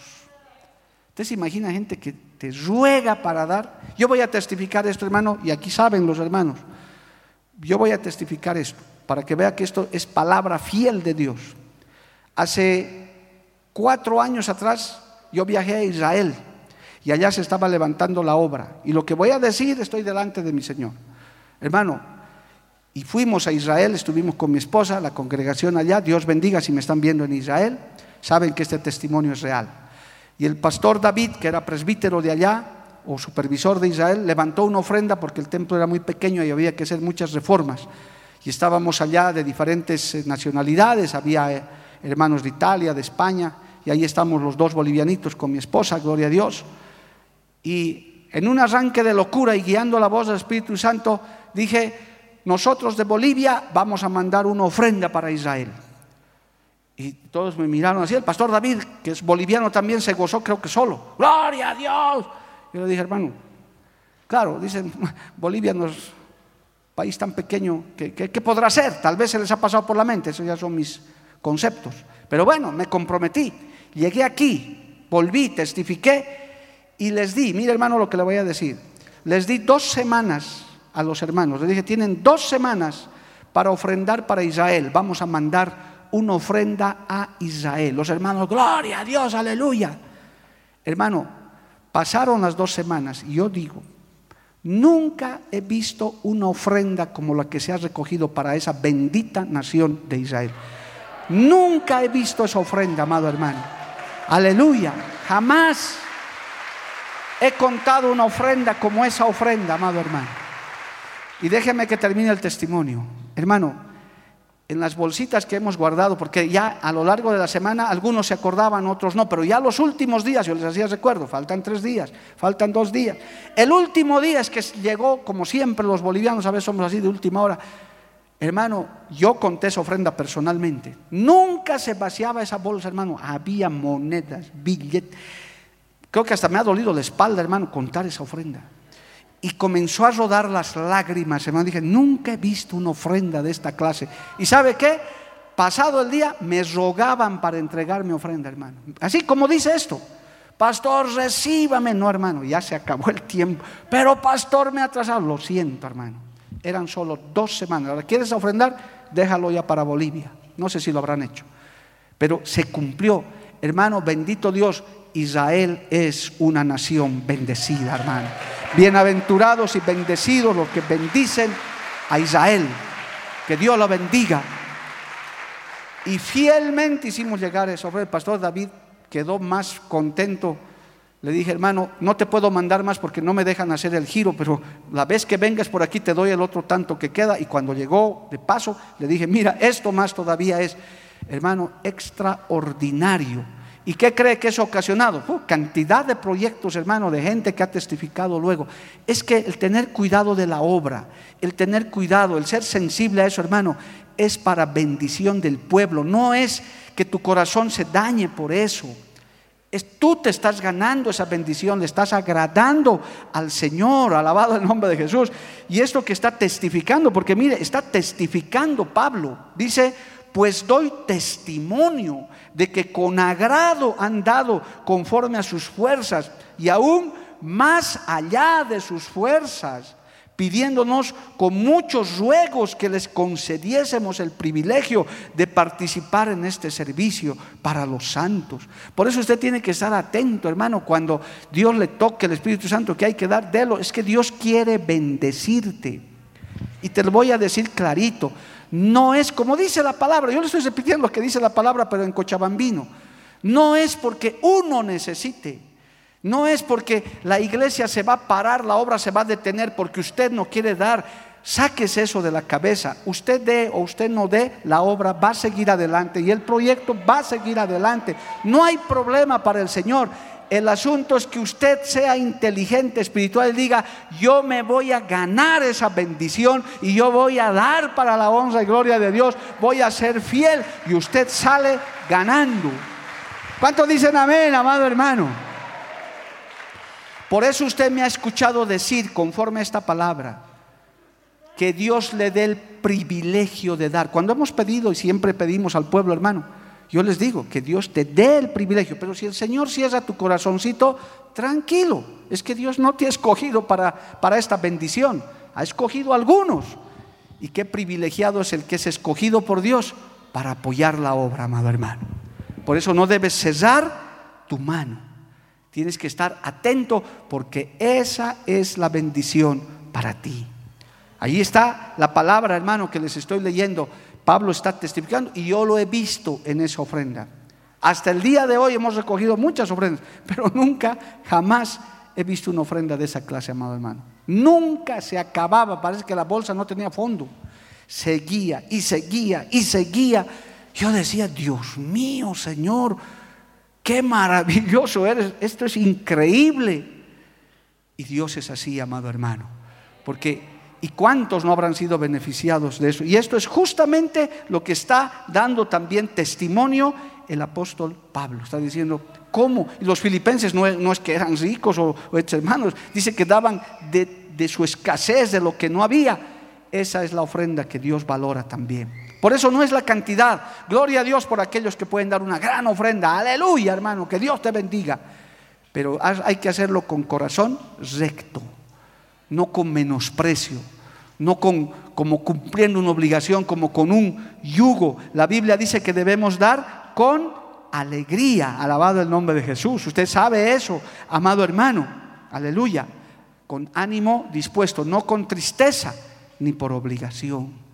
Usted se imagina gente que te ruega para dar. Yo voy a testificar esto, hermano, y aquí saben los hermanos. Yo voy a testificar esto para que vea que esto es palabra fiel de Dios. Hace cuatro años atrás yo viajé a Israel y allá se estaba levantando la obra. Y lo que voy a decir estoy delante de mi Señor. Hermano, y fuimos a Israel, estuvimos con mi esposa, la congregación allá, Dios bendiga si me están viendo en Israel, saben que este testimonio es real. Y el pastor David, que era presbítero de allá, o supervisor de Israel, levantó una ofrenda porque el templo era muy pequeño y había que hacer muchas reformas. Y estábamos allá de diferentes eh, nacionalidades, había eh, hermanos de Italia, de España, y ahí estamos los dos bolivianitos con mi esposa, gloria a Dios. Y en un arranque de locura y guiando la voz del Espíritu Santo, dije, nosotros de Bolivia vamos a mandar una ofrenda para Israel. Y todos me miraron así. El pastor David, que es boliviano, también se gozó, creo que solo. Gloria a Dios. Yo le dije, hermano, claro, dicen, Bolivia no es país tan pequeño, ¿qué, qué podrá ser? Tal vez se les ha pasado por la mente, esos ya son mis conceptos. Pero bueno, me comprometí. Llegué aquí, volví, testifiqué y les di, mire hermano lo que le voy a decir, les di dos semanas a los hermanos. Les dije, tienen dos semanas para ofrendar para Israel. Vamos a mandar una ofrenda a Israel. Los hermanos, gloria a Dios, aleluya. Hermano, pasaron las dos semanas y yo digo, nunca he visto una ofrenda como la que se ha recogido para esa bendita nación de Israel. Nunca he visto esa ofrenda, amado hermano. Aleluya. Jamás he contado una ofrenda como esa ofrenda, amado hermano. Y déjeme que termine el testimonio. Hermano, en las bolsitas que hemos guardado, porque ya a lo largo de la semana algunos se acordaban, otros no, pero ya los últimos días, yo les hacía recuerdo, faltan tres días, faltan dos días. El último día es que llegó, como siempre los bolivianos a veces somos así de última hora, hermano, yo conté esa ofrenda personalmente. Nunca se vaciaba esa bolsa, hermano, había monedas, billetes. Creo que hasta me ha dolido la espalda, hermano, contar esa ofrenda. Y comenzó a rodar las lágrimas, hermano. Dije, nunca he visto una ofrenda de esta clase. ¿Y sabe qué? Pasado el día, me rogaban para entregar mi ofrenda, hermano. Así como dice esto. Pastor, recíbame. No, hermano, ya se acabó el tiempo. Pero, pastor, me ha atrasado. Lo siento, hermano. Eran solo dos semanas. Ahora, ¿quieres ofrendar? Déjalo ya para Bolivia. No sé si lo habrán hecho. Pero se cumplió. Hermano, bendito Dios, Israel es una nación bendecida, hermano. Bienaventurados y bendecidos los que bendicen a Israel. Que Dios lo bendiga. Y fielmente hicimos llegar eso. El pastor David quedó más contento. Le dije, hermano, no te puedo mandar más porque no me dejan hacer el giro, pero la vez que vengas por aquí te doy el otro tanto que queda. Y cuando llegó de paso, le dije, mira, esto más todavía es, hermano, extraordinario ¿Y qué cree que eso ocasionado? Cantidad de proyectos, hermano, de gente que ha testificado luego. Es que el tener cuidado de la obra, el tener cuidado, el ser sensible a eso, hermano, es para bendición del pueblo. No es que tu corazón se dañe por eso. tú te estás ganando esa bendición, le estás agradando al Señor, alabado el nombre de Jesús. Y esto que está testificando, porque mire, está testificando Pablo. Dice, pues doy testimonio de que con agrado han dado conforme a sus fuerzas y aún más allá de sus fuerzas pidiéndonos con muchos ruegos que les concediésemos el privilegio de participar en este servicio para los santos. Por eso usted tiene que estar atento, hermano, cuando Dios le toque el Espíritu Santo que hay que dar, délo. Es que Dios quiere bendecirte. Y te lo voy a decir clarito. No es como dice la palabra, yo le estoy repitiendo lo que dice la palabra, pero en cochabambino. No es porque uno necesite, no es porque la iglesia se va a parar, la obra se va a detener porque usted no quiere dar. Sáquese eso de la cabeza. Usted dé o usted no dé, la obra va a seguir adelante y el proyecto va a seguir adelante. No hay problema para el Señor. El asunto es que usted sea inteligente espiritual y diga, yo me voy a ganar esa bendición y yo voy a dar para la honra y gloria de Dios, voy a ser fiel y usted sale ganando. ¿Cuántos dicen amén, amado hermano? Por eso usted me ha escuchado decir, conforme a esta palabra, que Dios le dé el privilegio de dar. Cuando hemos pedido y siempre pedimos al pueblo, hermano, yo les digo que Dios te dé el privilegio, pero si el Señor cierra tu corazoncito, tranquilo, es que Dios no te ha escogido para, para esta bendición, ha escogido a algunos. Y qué privilegiado es el que es escogido por Dios para apoyar la obra, amado hermano. Por eso no debes cesar tu mano. Tienes que estar atento porque esa es la bendición para ti. Ahí está la palabra, hermano, que les estoy leyendo. Pablo está testificando y yo lo he visto en esa ofrenda. Hasta el día de hoy hemos recogido muchas ofrendas, pero nunca, jamás he visto una ofrenda de esa clase, amado hermano. Nunca se acababa, parece que la bolsa no tenía fondo. Seguía y seguía y seguía. Yo decía, Dios mío, Señor, qué maravilloso eres, esto es increíble. Y Dios es así, amado hermano, porque ¿y cuántos no habrán sido beneficiados de eso? Y esto es justamente lo que está dando también testimonio el apóstol Pablo. Está diciendo, ¿cómo? Y los filipenses no, es que eran ricos o, hermanos, dice que daban de su escasez, de lo que no había. Esa es la ofrenda que Dios valora también. Por eso no es la cantidad. Gloria a Dios por aquellos que pueden dar una gran ofrenda. Aleluya, hermano, que Dios te bendiga. Pero hay que hacerlo con corazón recto, no con menosprecio, no con como cumpliendo una obligación, como con un yugo. La Biblia dice que debemos dar con alegría. Alabado el nombre de Jesús. Usted sabe eso, amado hermano. Aleluya. Con ánimo dispuesto, no con tristeza ni por obligación.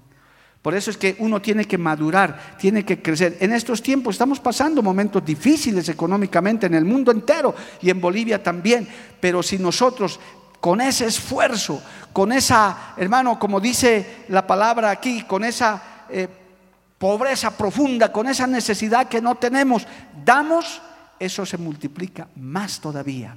Por eso es que uno tiene que madurar, tiene que crecer. En estos tiempos estamos pasando momentos difíciles económicamente en el mundo entero y en Bolivia también, pero si nosotros con ese esfuerzo, con esa, hermano, como dice la palabra aquí, con esa eh, pobreza profunda, con esa necesidad que no tenemos, damos, eso se multiplica más todavía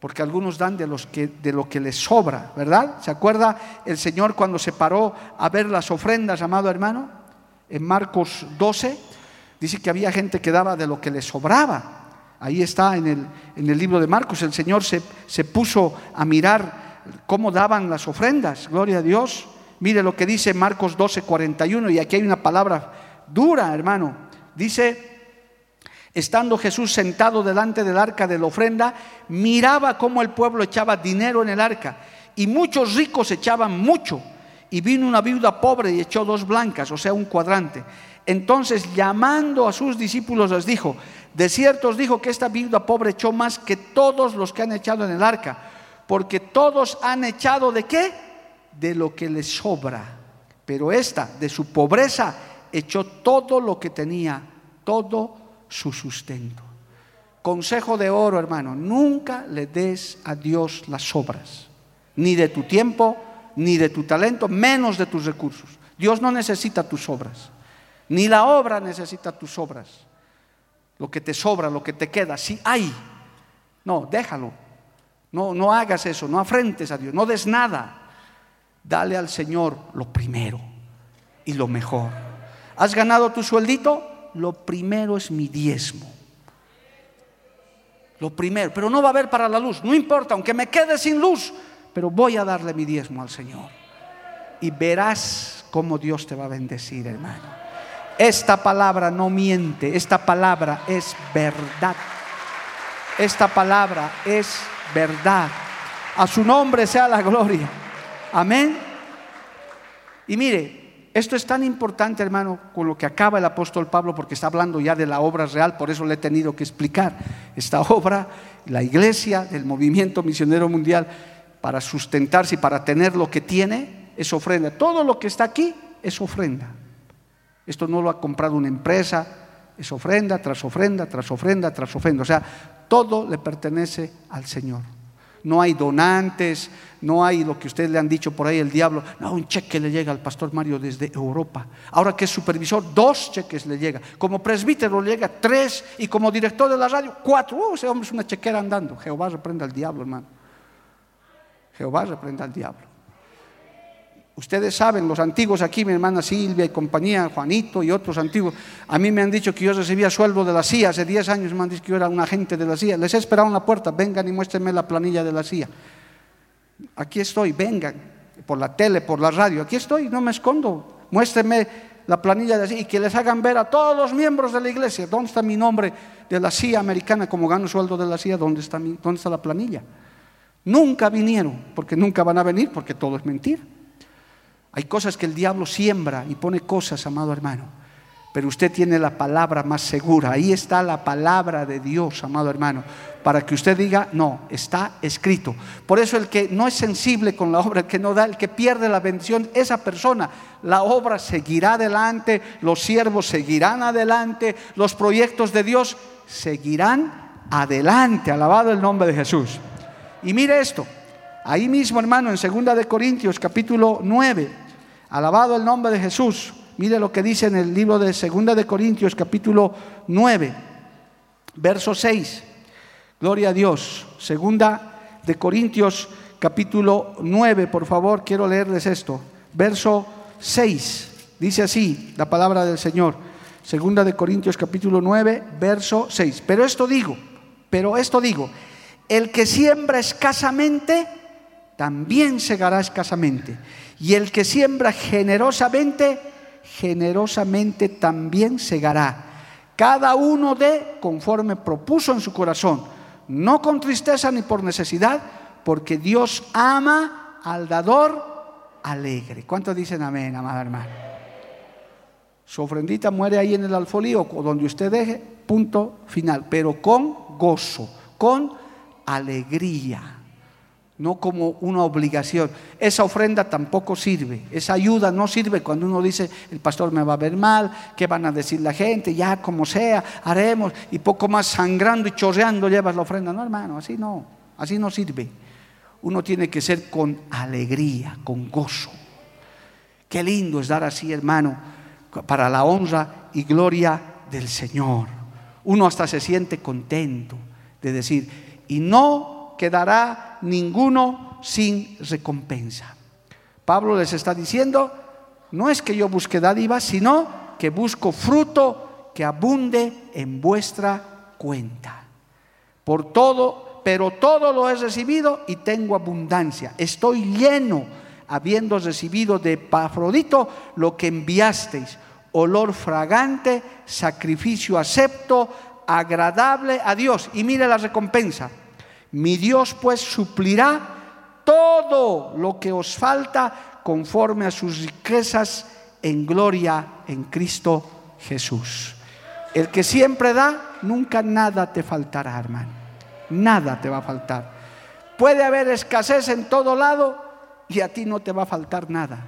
porque algunos dan de, los que, de lo que les sobra, ¿verdad? ¿Se acuerda el Señor cuando se paró a ver las ofrendas, amado hermano? En Marcos 12, dice que había gente que daba de lo que les sobraba. Ahí está en el, en el libro de Marcos, el Señor se, se puso a mirar cómo daban las ofrendas, gloria a Dios. Mire lo que dice Marcos 12, 41, y aquí hay una palabra dura, hermano. Dice, Estando Jesús sentado delante del arca de la ofrenda, miraba cómo el pueblo echaba dinero en el arca y muchos ricos echaban mucho. Y vino una viuda pobre y echó dos blancas, o sea, un cuadrante. Entonces, llamando a sus discípulos, les dijo, de cierto os dijo que esta viuda pobre echó más que todos los que han echado en el arca, porque todos han echado de qué? De lo que les sobra. Pero esta, de su pobreza, echó todo lo que tenía, todo su sustento. Consejo de oro, hermano, nunca le des a Dios las obras, ni de tu tiempo, ni de tu talento, menos de tus recursos. Dios no necesita tus obras, ni la obra necesita tus obras. Lo que te sobra, lo que te queda, si hay, no, déjalo. No, no hagas eso, no afrentes a Dios, no des nada. Dale al Señor lo primero y lo mejor. ¿Has ganado tu sueldito? lo primero es mi diezmo. Lo primero, pero no va a haber para la luz, no importa, aunque me quede sin luz, pero voy a darle mi diezmo al Señor. Y verás cómo Dios te va a bendecir, hermano. Esta palabra no miente, esta palabra es verdad. Esta palabra es verdad. A su nombre sea la gloria. Amén. Y mire, esto es tan importante, hermano, con lo que acaba el apóstol Pablo, porque está hablando ya de la obra real, por eso le he tenido que explicar. Esta obra, la iglesia del movimiento misionero mundial, para sustentarse y para tener lo que tiene, es ofrenda. Todo lo que está aquí es ofrenda. Esto no lo ha comprado una empresa, es ofrenda tras ofrenda, tras ofrenda, tras ofrenda. O sea, todo le pertenece al Señor. No hay donantes, no hay lo que ustedes le han dicho por ahí el diablo. No, un cheque le llega al pastor Mario desde Europa. Ahora que es supervisor, dos cheques le llega. Como presbítero le llega tres y como director de la radio, cuatro. Uh, ese hombre es una chequera andando. Jehová reprenda al diablo, hermano. Jehová reprenda al diablo. Ustedes saben, los antiguos aquí, mi hermana Silvia y compañía, Juanito y otros antiguos, a mí me han dicho que yo recibía sueldo de la CIA, hace 10 años me han dicho que yo era un agente de la CIA. Les he esperado en la puerta, vengan y muéstrenme la planilla de la CIA. Aquí estoy, vengan, por la tele, por la radio, aquí estoy, no me escondo. Muéstrenme la planilla de la CIA y que les hagan ver a todos los miembros de la iglesia dónde está mi nombre de la CIA americana, como gano sueldo de la CIA, dónde está, dónde está la planilla. Nunca vinieron, porque nunca van a venir, porque todo es mentira. Hay cosas que el diablo siembra y pone cosas, amado hermano. Pero usted tiene la palabra más segura. Ahí está la palabra de Dios, amado hermano. Para que usted diga, no, está escrito. Por eso el que no es sensible con la obra, el que no da, el que pierde la bendición, esa persona, la obra seguirá adelante, los siervos seguirán adelante, los proyectos de Dios seguirán adelante. Alabado el nombre de Jesús. Y mire esto, ahí mismo hermano, en 2 de Corintios capítulo 9. Alabado el nombre de Jesús. Mire lo que dice en el libro de Segunda de Corintios capítulo 9, verso 6. Gloria a Dios. Segunda de Corintios capítulo 9, por favor, quiero leerles esto. Verso 6. Dice así la palabra del Señor. Segunda de Corintios capítulo 9, verso 6. Pero esto digo, pero esto digo, el que siembra escasamente, también segará escasamente. Y el que siembra generosamente, generosamente también segará. Cada uno de conforme propuso en su corazón, no con tristeza ni por necesidad, porque Dios ama al dador alegre. ¿Cuántos dicen amén, amada hermana? Su ofrendita muere ahí en el alfolío, donde usted deje, punto final, pero con gozo, con alegría no como una obligación. Esa ofrenda tampoco sirve, esa ayuda no sirve cuando uno dice, el pastor me va a ver mal, ¿qué van a decir la gente? Ya como sea, haremos, y poco más sangrando y chorreando llevas la ofrenda. No, hermano, así no, así no sirve. Uno tiene que ser con alegría, con gozo. Qué lindo es dar así, hermano, para la honra y gloria del Señor. Uno hasta se siente contento de decir, y no quedará ninguno sin recompensa. Pablo les está diciendo, no es que yo busque dádivas, sino que busco fruto que abunde en vuestra cuenta. Por todo, pero todo lo he recibido y tengo abundancia. Estoy lleno, habiendo recibido de Pafrodito lo que enviasteis, olor fragante, sacrificio acepto, agradable a Dios. Y mire la recompensa mi Dios pues suplirá todo lo que os falta conforme a sus riquezas en gloria en Cristo Jesús. El que siempre da, nunca nada te faltará, hermano. Nada te va a faltar. Puede haber escasez en todo lado y a ti no te va a faltar nada.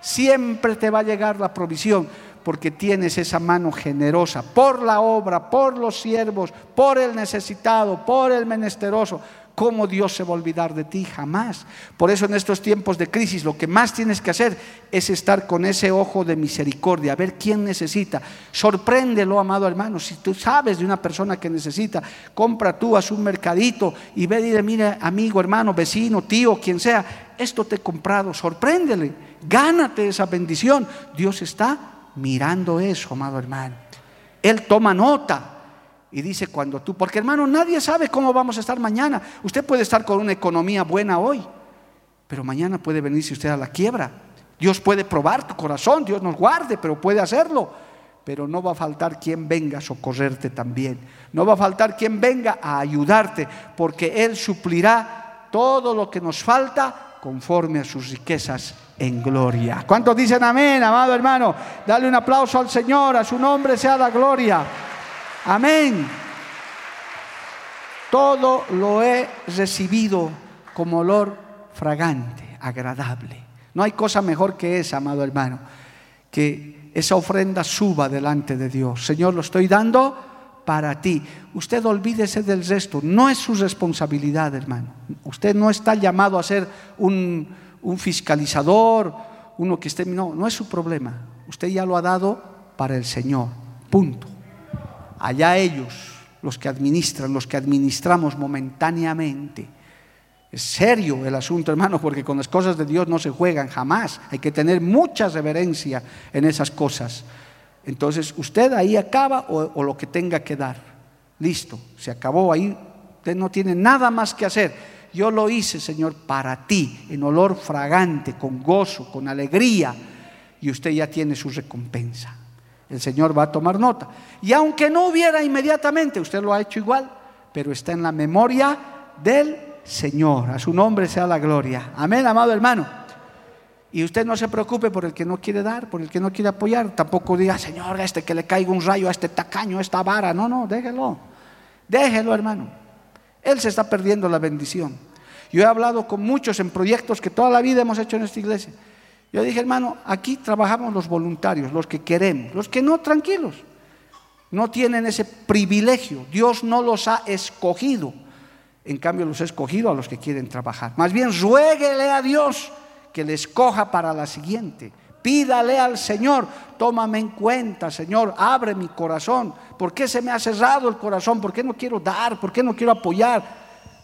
Siempre te va a llegar la provisión porque tienes esa mano generosa por la obra, por los siervos, por el necesitado, por el menesteroso. ¿Cómo Dios se va a olvidar de ti? Jamás. Por eso en estos tiempos de crisis lo que más tienes que hacer es estar con ese ojo de misericordia, a ver quién necesita. Sorpréndelo, amado hermano. Si tú sabes de una persona que necesita, compra tú a su mercadito y ve y dile, mire, amigo, hermano, vecino, tío, quien sea, esto te he comprado, sorpréndele, gánate esa bendición. Dios está mirando eso, amado hermano. Él toma nota Y dice cuando tú, porque hermano, nadie sabe cómo vamos a estar mañana. Usted puede estar con una economía buena hoy, pero mañana puede venirse usted a la quiebra. Dios puede probar tu corazón, Dios nos guarde, pero puede hacerlo. Pero no va a faltar quien venga a socorrerte también. No va a faltar quien venga a ayudarte, porque Él suplirá todo lo que nos falta conforme a sus riquezas en gloria. ¿Cuántos dicen amén, amado hermano? Dale un aplauso al Señor, a su nombre sea la gloria. Amén. Todo lo he recibido como olor fragante, agradable. No hay cosa mejor que esa, amado hermano, que esa ofrenda suba delante de Dios. Señor, lo estoy dando para ti. Usted olvídese del resto, no es su responsabilidad, hermano. Usted no está llamado a ser un, un fiscalizador, uno que esté... No, no es su problema. Usted ya lo ha dado para el Señor. Punto. Allá ellos, los que administran, los que administramos momentáneamente. Es serio el asunto, hermano, porque con las cosas de Dios no se juegan jamás. Hay que tener mucha reverencia en esas cosas. Entonces, usted ahí acaba o, o lo que tenga que dar. Listo, se acabó ahí. Usted no tiene nada más que hacer. Yo lo hice, Señor, para ti, en olor fragante, con gozo, con alegría. Y usted ya tiene su recompensa. El Señor va a tomar nota. Y aunque no hubiera inmediatamente, usted lo ha hecho igual, pero está en la memoria del Señor. A su nombre sea la gloria. Amén, amado hermano. Y usted no se preocupe por el que no quiere dar, por el que no quiere apoyar. Tampoco diga, Señor, a este que le caiga un rayo, a este tacaño, a esta vara. No, no, déjelo. Déjelo, hermano. Él se está perdiendo la bendición. Yo he hablado con muchos en proyectos que toda la vida hemos hecho en esta iglesia. Yo dije, hermano, aquí trabajamos los voluntarios, los que queremos, los que no, tranquilos. No tienen ese privilegio. Dios no los ha escogido. En cambio, los ha escogido a los que quieren trabajar. Más bien, ruéguele a Dios que le escoja para la siguiente. Pídale al Señor, tómame en cuenta, Señor, abre mi corazón. ¿Por qué se me ha cerrado el corazón? ¿Por qué no quiero dar? ¿Por qué no quiero apoyar?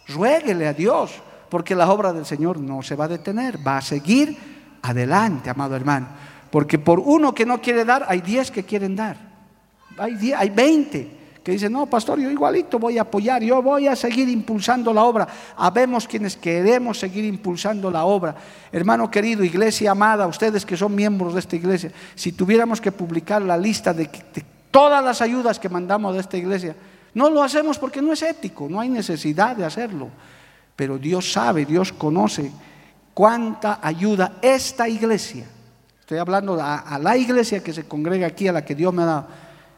Ruéguele a Dios, porque la obra del Señor no se va a detener, va a seguir adelante, amado hermano. Porque por uno que no quiere dar, hay diez que quieren dar. Hay, diez, hay 20 que dicen, no, pastor, yo igualito voy a apoyar, yo voy a seguir impulsando la obra. Habemos quienes queremos seguir impulsando la obra. Hermano querido, iglesia amada, ustedes que son miembros de esta iglesia, si tuviéramos que publicar la lista de, todas las ayudas que mandamos de esta iglesia, no lo hacemos porque no es ético, no hay necesidad de hacerlo. Pero Dios sabe, Dios conoce cuánta ayuda esta iglesia, estoy hablando a, a, la iglesia que se congrega aquí, a la que Dios me ha dado,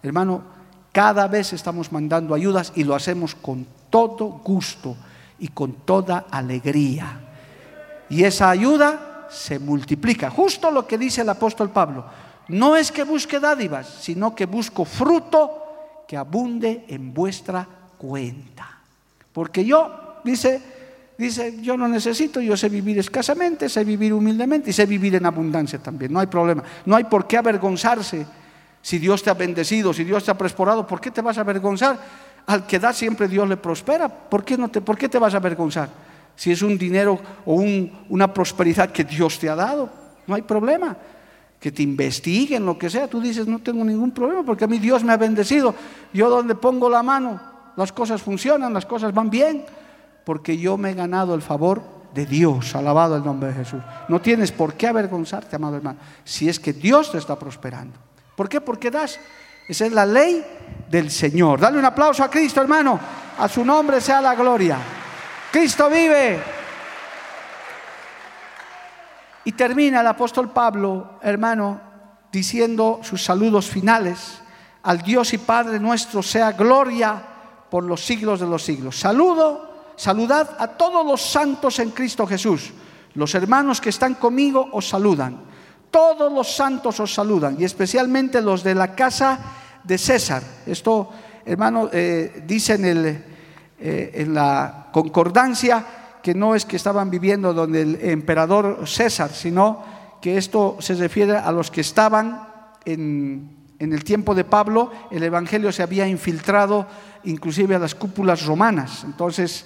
hermano, cada vez estamos mandando ayudas y lo hacemos con todo gusto y con toda alegría. Y esa ayuda se multiplica, justo lo que dice el apóstol Pablo. No es que busque dádivas, sino que busco fruto que abunde en vuestra cuenta. Porque yo, dice, dice, yo no necesito, yo sé vivir escasamente, sé vivir humildemente y sé vivir en abundancia también, no hay problema. No hay por qué avergonzarse si Dios te ha bendecido, si Dios te ha prosperado, ¿por qué te vas a avergonzar? Al que da siempre Dios le prospera, ¿por qué, no te, por qué te vas a avergonzar? Si es un dinero o un, una prosperidad que Dios te ha dado, no hay problema que te investiguen, lo que sea, tú dices, no tengo ningún problema porque a mí Dios me ha bendecido. Yo donde pongo la mano, las cosas funcionan, las cosas van bien, porque yo me he ganado el favor de Dios, alabado el nombre de Jesús. No tienes por qué avergonzarte, amado hermano, si es que Dios te está prosperando. ¿Por qué? Porque das. Esa es la ley del Señor. Dale un aplauso a Cristo, hermano. A su nombre sea la gloria. Cristo vive. Y termina el apóstol Pablo, hermano, diciendo sus saludos finales. Al Dios y Padre nuestro sea gloria por los siglos de los siglos. Saludo, saludad a todos los santos en Cristo Jesús. Los hermanos que están conmigo os saludan. Todos los santos os saludan y especialmente los de la casa de César. Esto, hermano, eh, dice en, el, eh, en la concordancia que no es que estaban viviendo donde el emperador César, sino que esto se refiere a los que estaban en, en el tiempo de Pablo, el Evangelio se había infiltrado inclusive a las cúpulas romanas. Entonces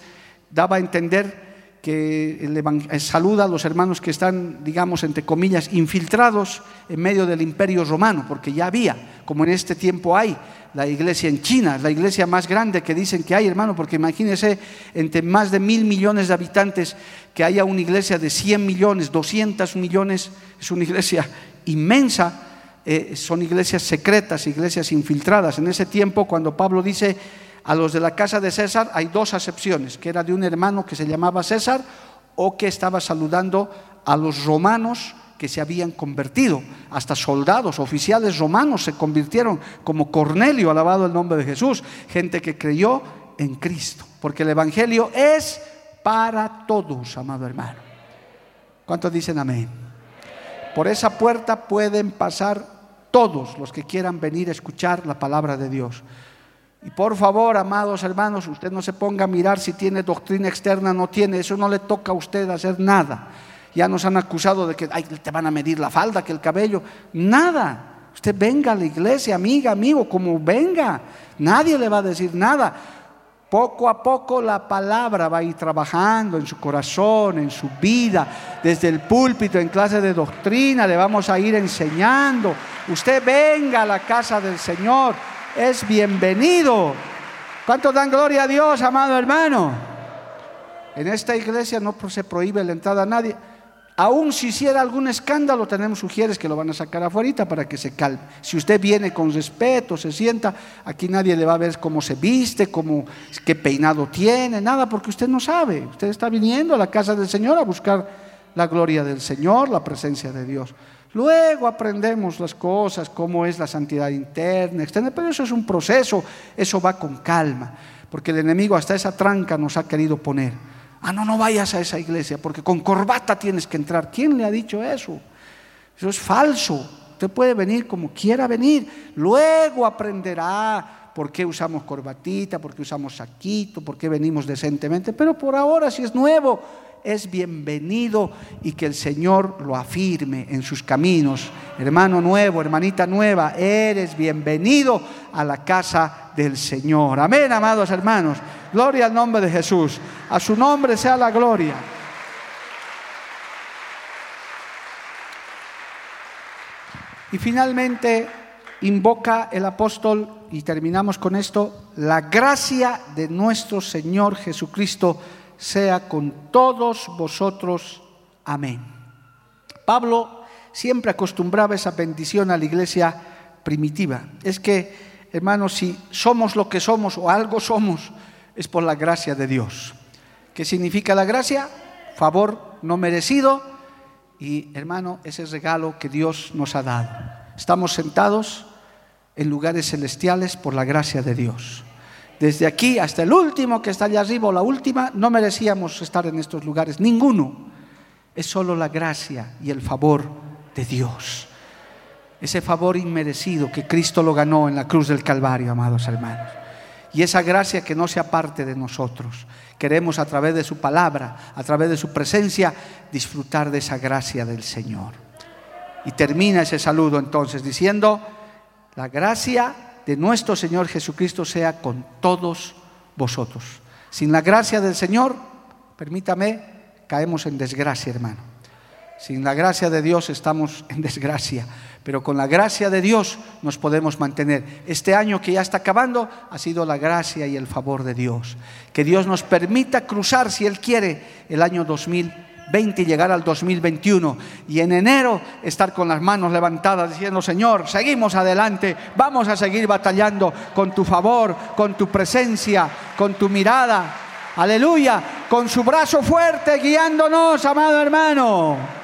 daba a entender que eh, saluda a los hermanos que están, digamos, entre comillas, infiltrados en medio del imperio romano, porque ya había, como en este tiempo hay, la iglesia en China, la iglesia más grande que dicen que hay, hermano, porque imagínense, entre más de mil millones de habitantes, que haya una iglesia de 100 millones, 200 millones, es una iglesia inmensa, eh, son iglesias secretas, iglesias infiltradas. En ese tiempo, cuando Pablo dice a los de la casa de César, hay dos acepciones, que era de un hermano que se llamaba César o que estaba saludando a los romanos que se habían convertido. Hasta soldados, oficiales romanos se convirtieron, como Cornelio, alabado el nombre de Jesús, gente que creyó en Cristo, porque el Evangelio es para todos, amado hermano. ¿Cuántos dicen amén? Por esa puerta pueden pasar todos los que quieran venir a escuchar la palabra de Dios. Y por favor, amados hermanos, usted no se ponga a mirar si tiene doctrina externa no tiene, eso no le toca a usted hacer nada. Ya nos han acusado de que te van a medir la falda, que el cabello. Nada. Usted venga a la iglesia, amiga, amigo, como venga. Nadie le va a decir nada. Poco a poco la palabra va a ir trabajando en su corazón, en su vida, desde el púlpito, en clase de doctrina, le vamos a ir enseñando. Usted venga a la casa del Señor, es bienvenido. ¿Cuántos dan gloria a Dios, amado hermano? En esta iglesia no se prohíbe la entrada a nadie. Aún si hiciera algún escándalo, tenemos sugieres que lo van a sacar afuera para que se calme. Si usted viene con respeto, se sienta, aquí nadie le va a ver cómo se viste, cómo, qué peinado tiene, nada, porque usted no sabe. Usted está viniendo a la casa del Señor a buscar la gloria del Señor, la presencia de Dios. Luego aprendemos las cosas, cómo es la santidad interna, externa, pero eso es un proceso, eso va con calma, porque el enemigo hasta esa tranca nos ha querido poner. Ah, no, no vayas a esa iglesia porque con corbata tienes que entrar. ¿Quién le ha dicho eso? Eso es falso. Usted puede venir como quiera venir. Luego aprenderá por qué usamos corbatita, por qué usamos saquito, por qué venimos decentemente. Pero por ahora, si es nuevo, es bienvenido y que el Señor lo afirme en sus caminos. Hermano nuevo, hermanita nueva, eres bienvenido a la casa del Señor. Amén, amados hermanos. Gloria al nombre de Jesús. A su nombre sea la gloria. Y finalmente invoca el apóstol, y terminamos con esto, la gracia de nuestro Señor Jesucristo sea con todos vosotros. Amén. Pablo siempre acostumbraba esa bendición a la iglesia primitiva. Es que, hermanos, si somos lo que somos o algo somos, es por la gracia de Dios. ¿Qué significa la gracia? Favor no merecido y, hermano, ese regalo que Dios nos ha dado. Estamos sentados en lugares celestiales por la gracia de Dios desde aquí hasta el último que está allá arriba o la última, no merecíamos estar en estos lugares, ninguno. Es solo la gracia y el favor de Dios. Ese favor inmerecido que Cristo lo ganó en la cruz del Calvario, amados hermanos. Y esa gracia que no sea parte de nosotros. Queremos a través de su palabra, a través de su presencia, disfrutar de esa gracia del Señor. Y termina ese saludo entonces diciendo, la gracia de nuestro Señor Jesucristo sea con todos vosotros. Sin la gracia del Señor, permítame, caemos en desgracia, hermano. Sin la gracia de Dios estamos en desgracia, pero con la gracia de Dios nos podemos mantener. Este año que ya está acabando ha sido la gracia y el favor de Dios. Que Dios nos permita cruzar, si Él quiere, el año 2020 20 y llegar al 2021 y en enero estar con las manos levantadas diciendo, Señor, seguimos adelante, vamos a seguir batallando con tu favor, con tu presencia, con tu mirada, aleluya, con su brazo fuerte guiándonos, amado hermano.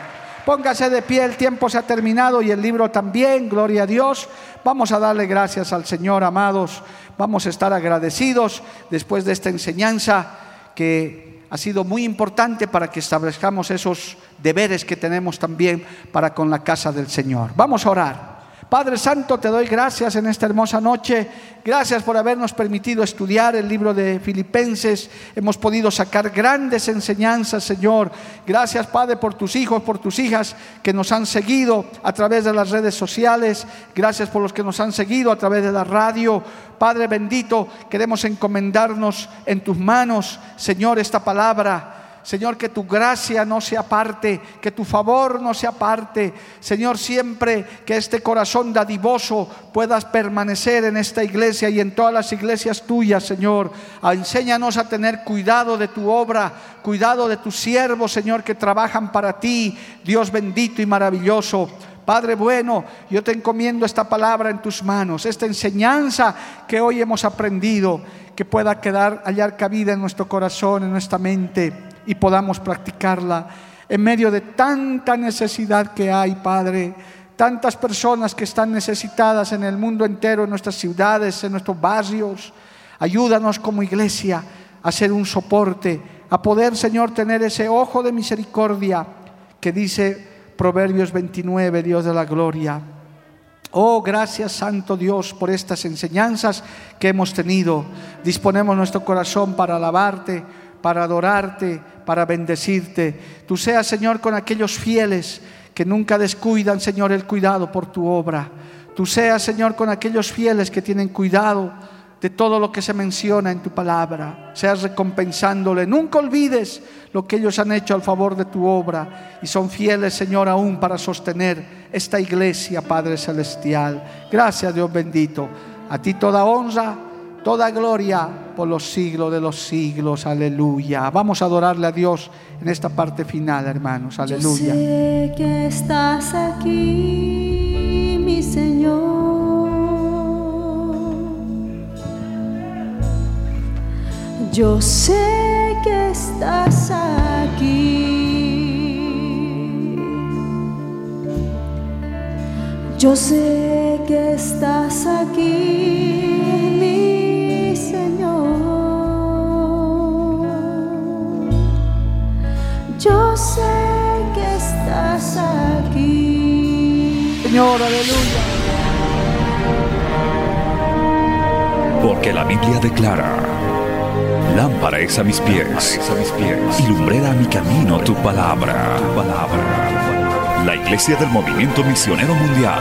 Póngase de pie, el tiempo se ha terminado y el libro también, gloria a Dios. Vamos a darle gracias al Señor, amados. Vamos a estar agradecidos después de esta enseñanza que ha sido muy importante para que establezcamos esos deberes que tenemos también para con la casa del Señor. Vamos a orar. Padre Santo, te doy gracias en esta hermosa noche. Gracias por habernos permitido estudiar el libro de Filipenses. Hemos podido sacar grandes enseñanzas, Señor. Gracias, Padre, por tus hijos, por tus hijas que nos han seguido a través de las redes sociales. Gracias por los que nos han seguido a través de la radio. Padre bendito, queremos encomendarnos en tus manos, Señor, esta palabra. Señor, que tu gracia no se aparte, que tu favor no se aparte. Señor, siempre que este corazón dadivoso puedas permanecer en esta iglesia y en todas las iglesias tuyas, Señor. Enséñanos a tener cuidado de tu obra, cuidado de tus siervos, Señor, que trabajan para ti, Dios bendito y maravilloso. Padre bueno, yo te encomiendo esta palabra en tus manos, esta enseñanza que hoy hemos aprendido, que pueda quedar, hallar cabida en nuestro corazón, en nuestra mente y podamos practicarla en medio de tanta necesidad que hay, Padre. Tantas personas que están necesitadas en el mundo entero, en nuestras ciudades, en nuestros barrios. Ayúdanos como iglesia a ser un soporte, a poder, Señor, tener ese ojo de misericordia que dice Proverbios 29, Dios de la gloria. Oh, gracias Santo Dios por estas enseñanzas que hemos tenido. Disponemos nuestro corazón para alabarte, para adorarte, para bendecirte. Tú seas, Señor, con aquellos fieles que nunca descuidan, Señor, el cuidado por tu obra. Tú seas, Señor, con aquellos fieles que tienen cuidado de todo lo que se menciona en tu palabra. Seas recompensándole. Nunca olvides lo que ellos han hecho al favor de tu obra y son fieles, Señor, aún para sostener esta iglesia, Padre Celestial. Gracias, Dios bendito. A ti toda honra toda gloria por los siglos de los siglos. Aleluya. Vamos a adorarle a Dios en esta parte final, hermanos. Aleluya. Yo sé que estás aquí, mi Señor. Yo sé que estás aquí. Yo sé que estás aquí, sé que estás aquí. Señor, aleluya. Porque la Biblia declara, lámpara es a mis pies, a mis pies y lumbrera a mi camino tu palabra, tu palabra. La Iglesia del Movimiento Misionero Mundial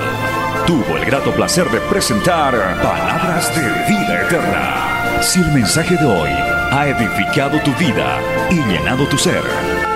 tuvo el grato placer de presentar Palabras de Vida Eterna. Si el mensaje de hoy ha edificado tu vida y llenado tu ser,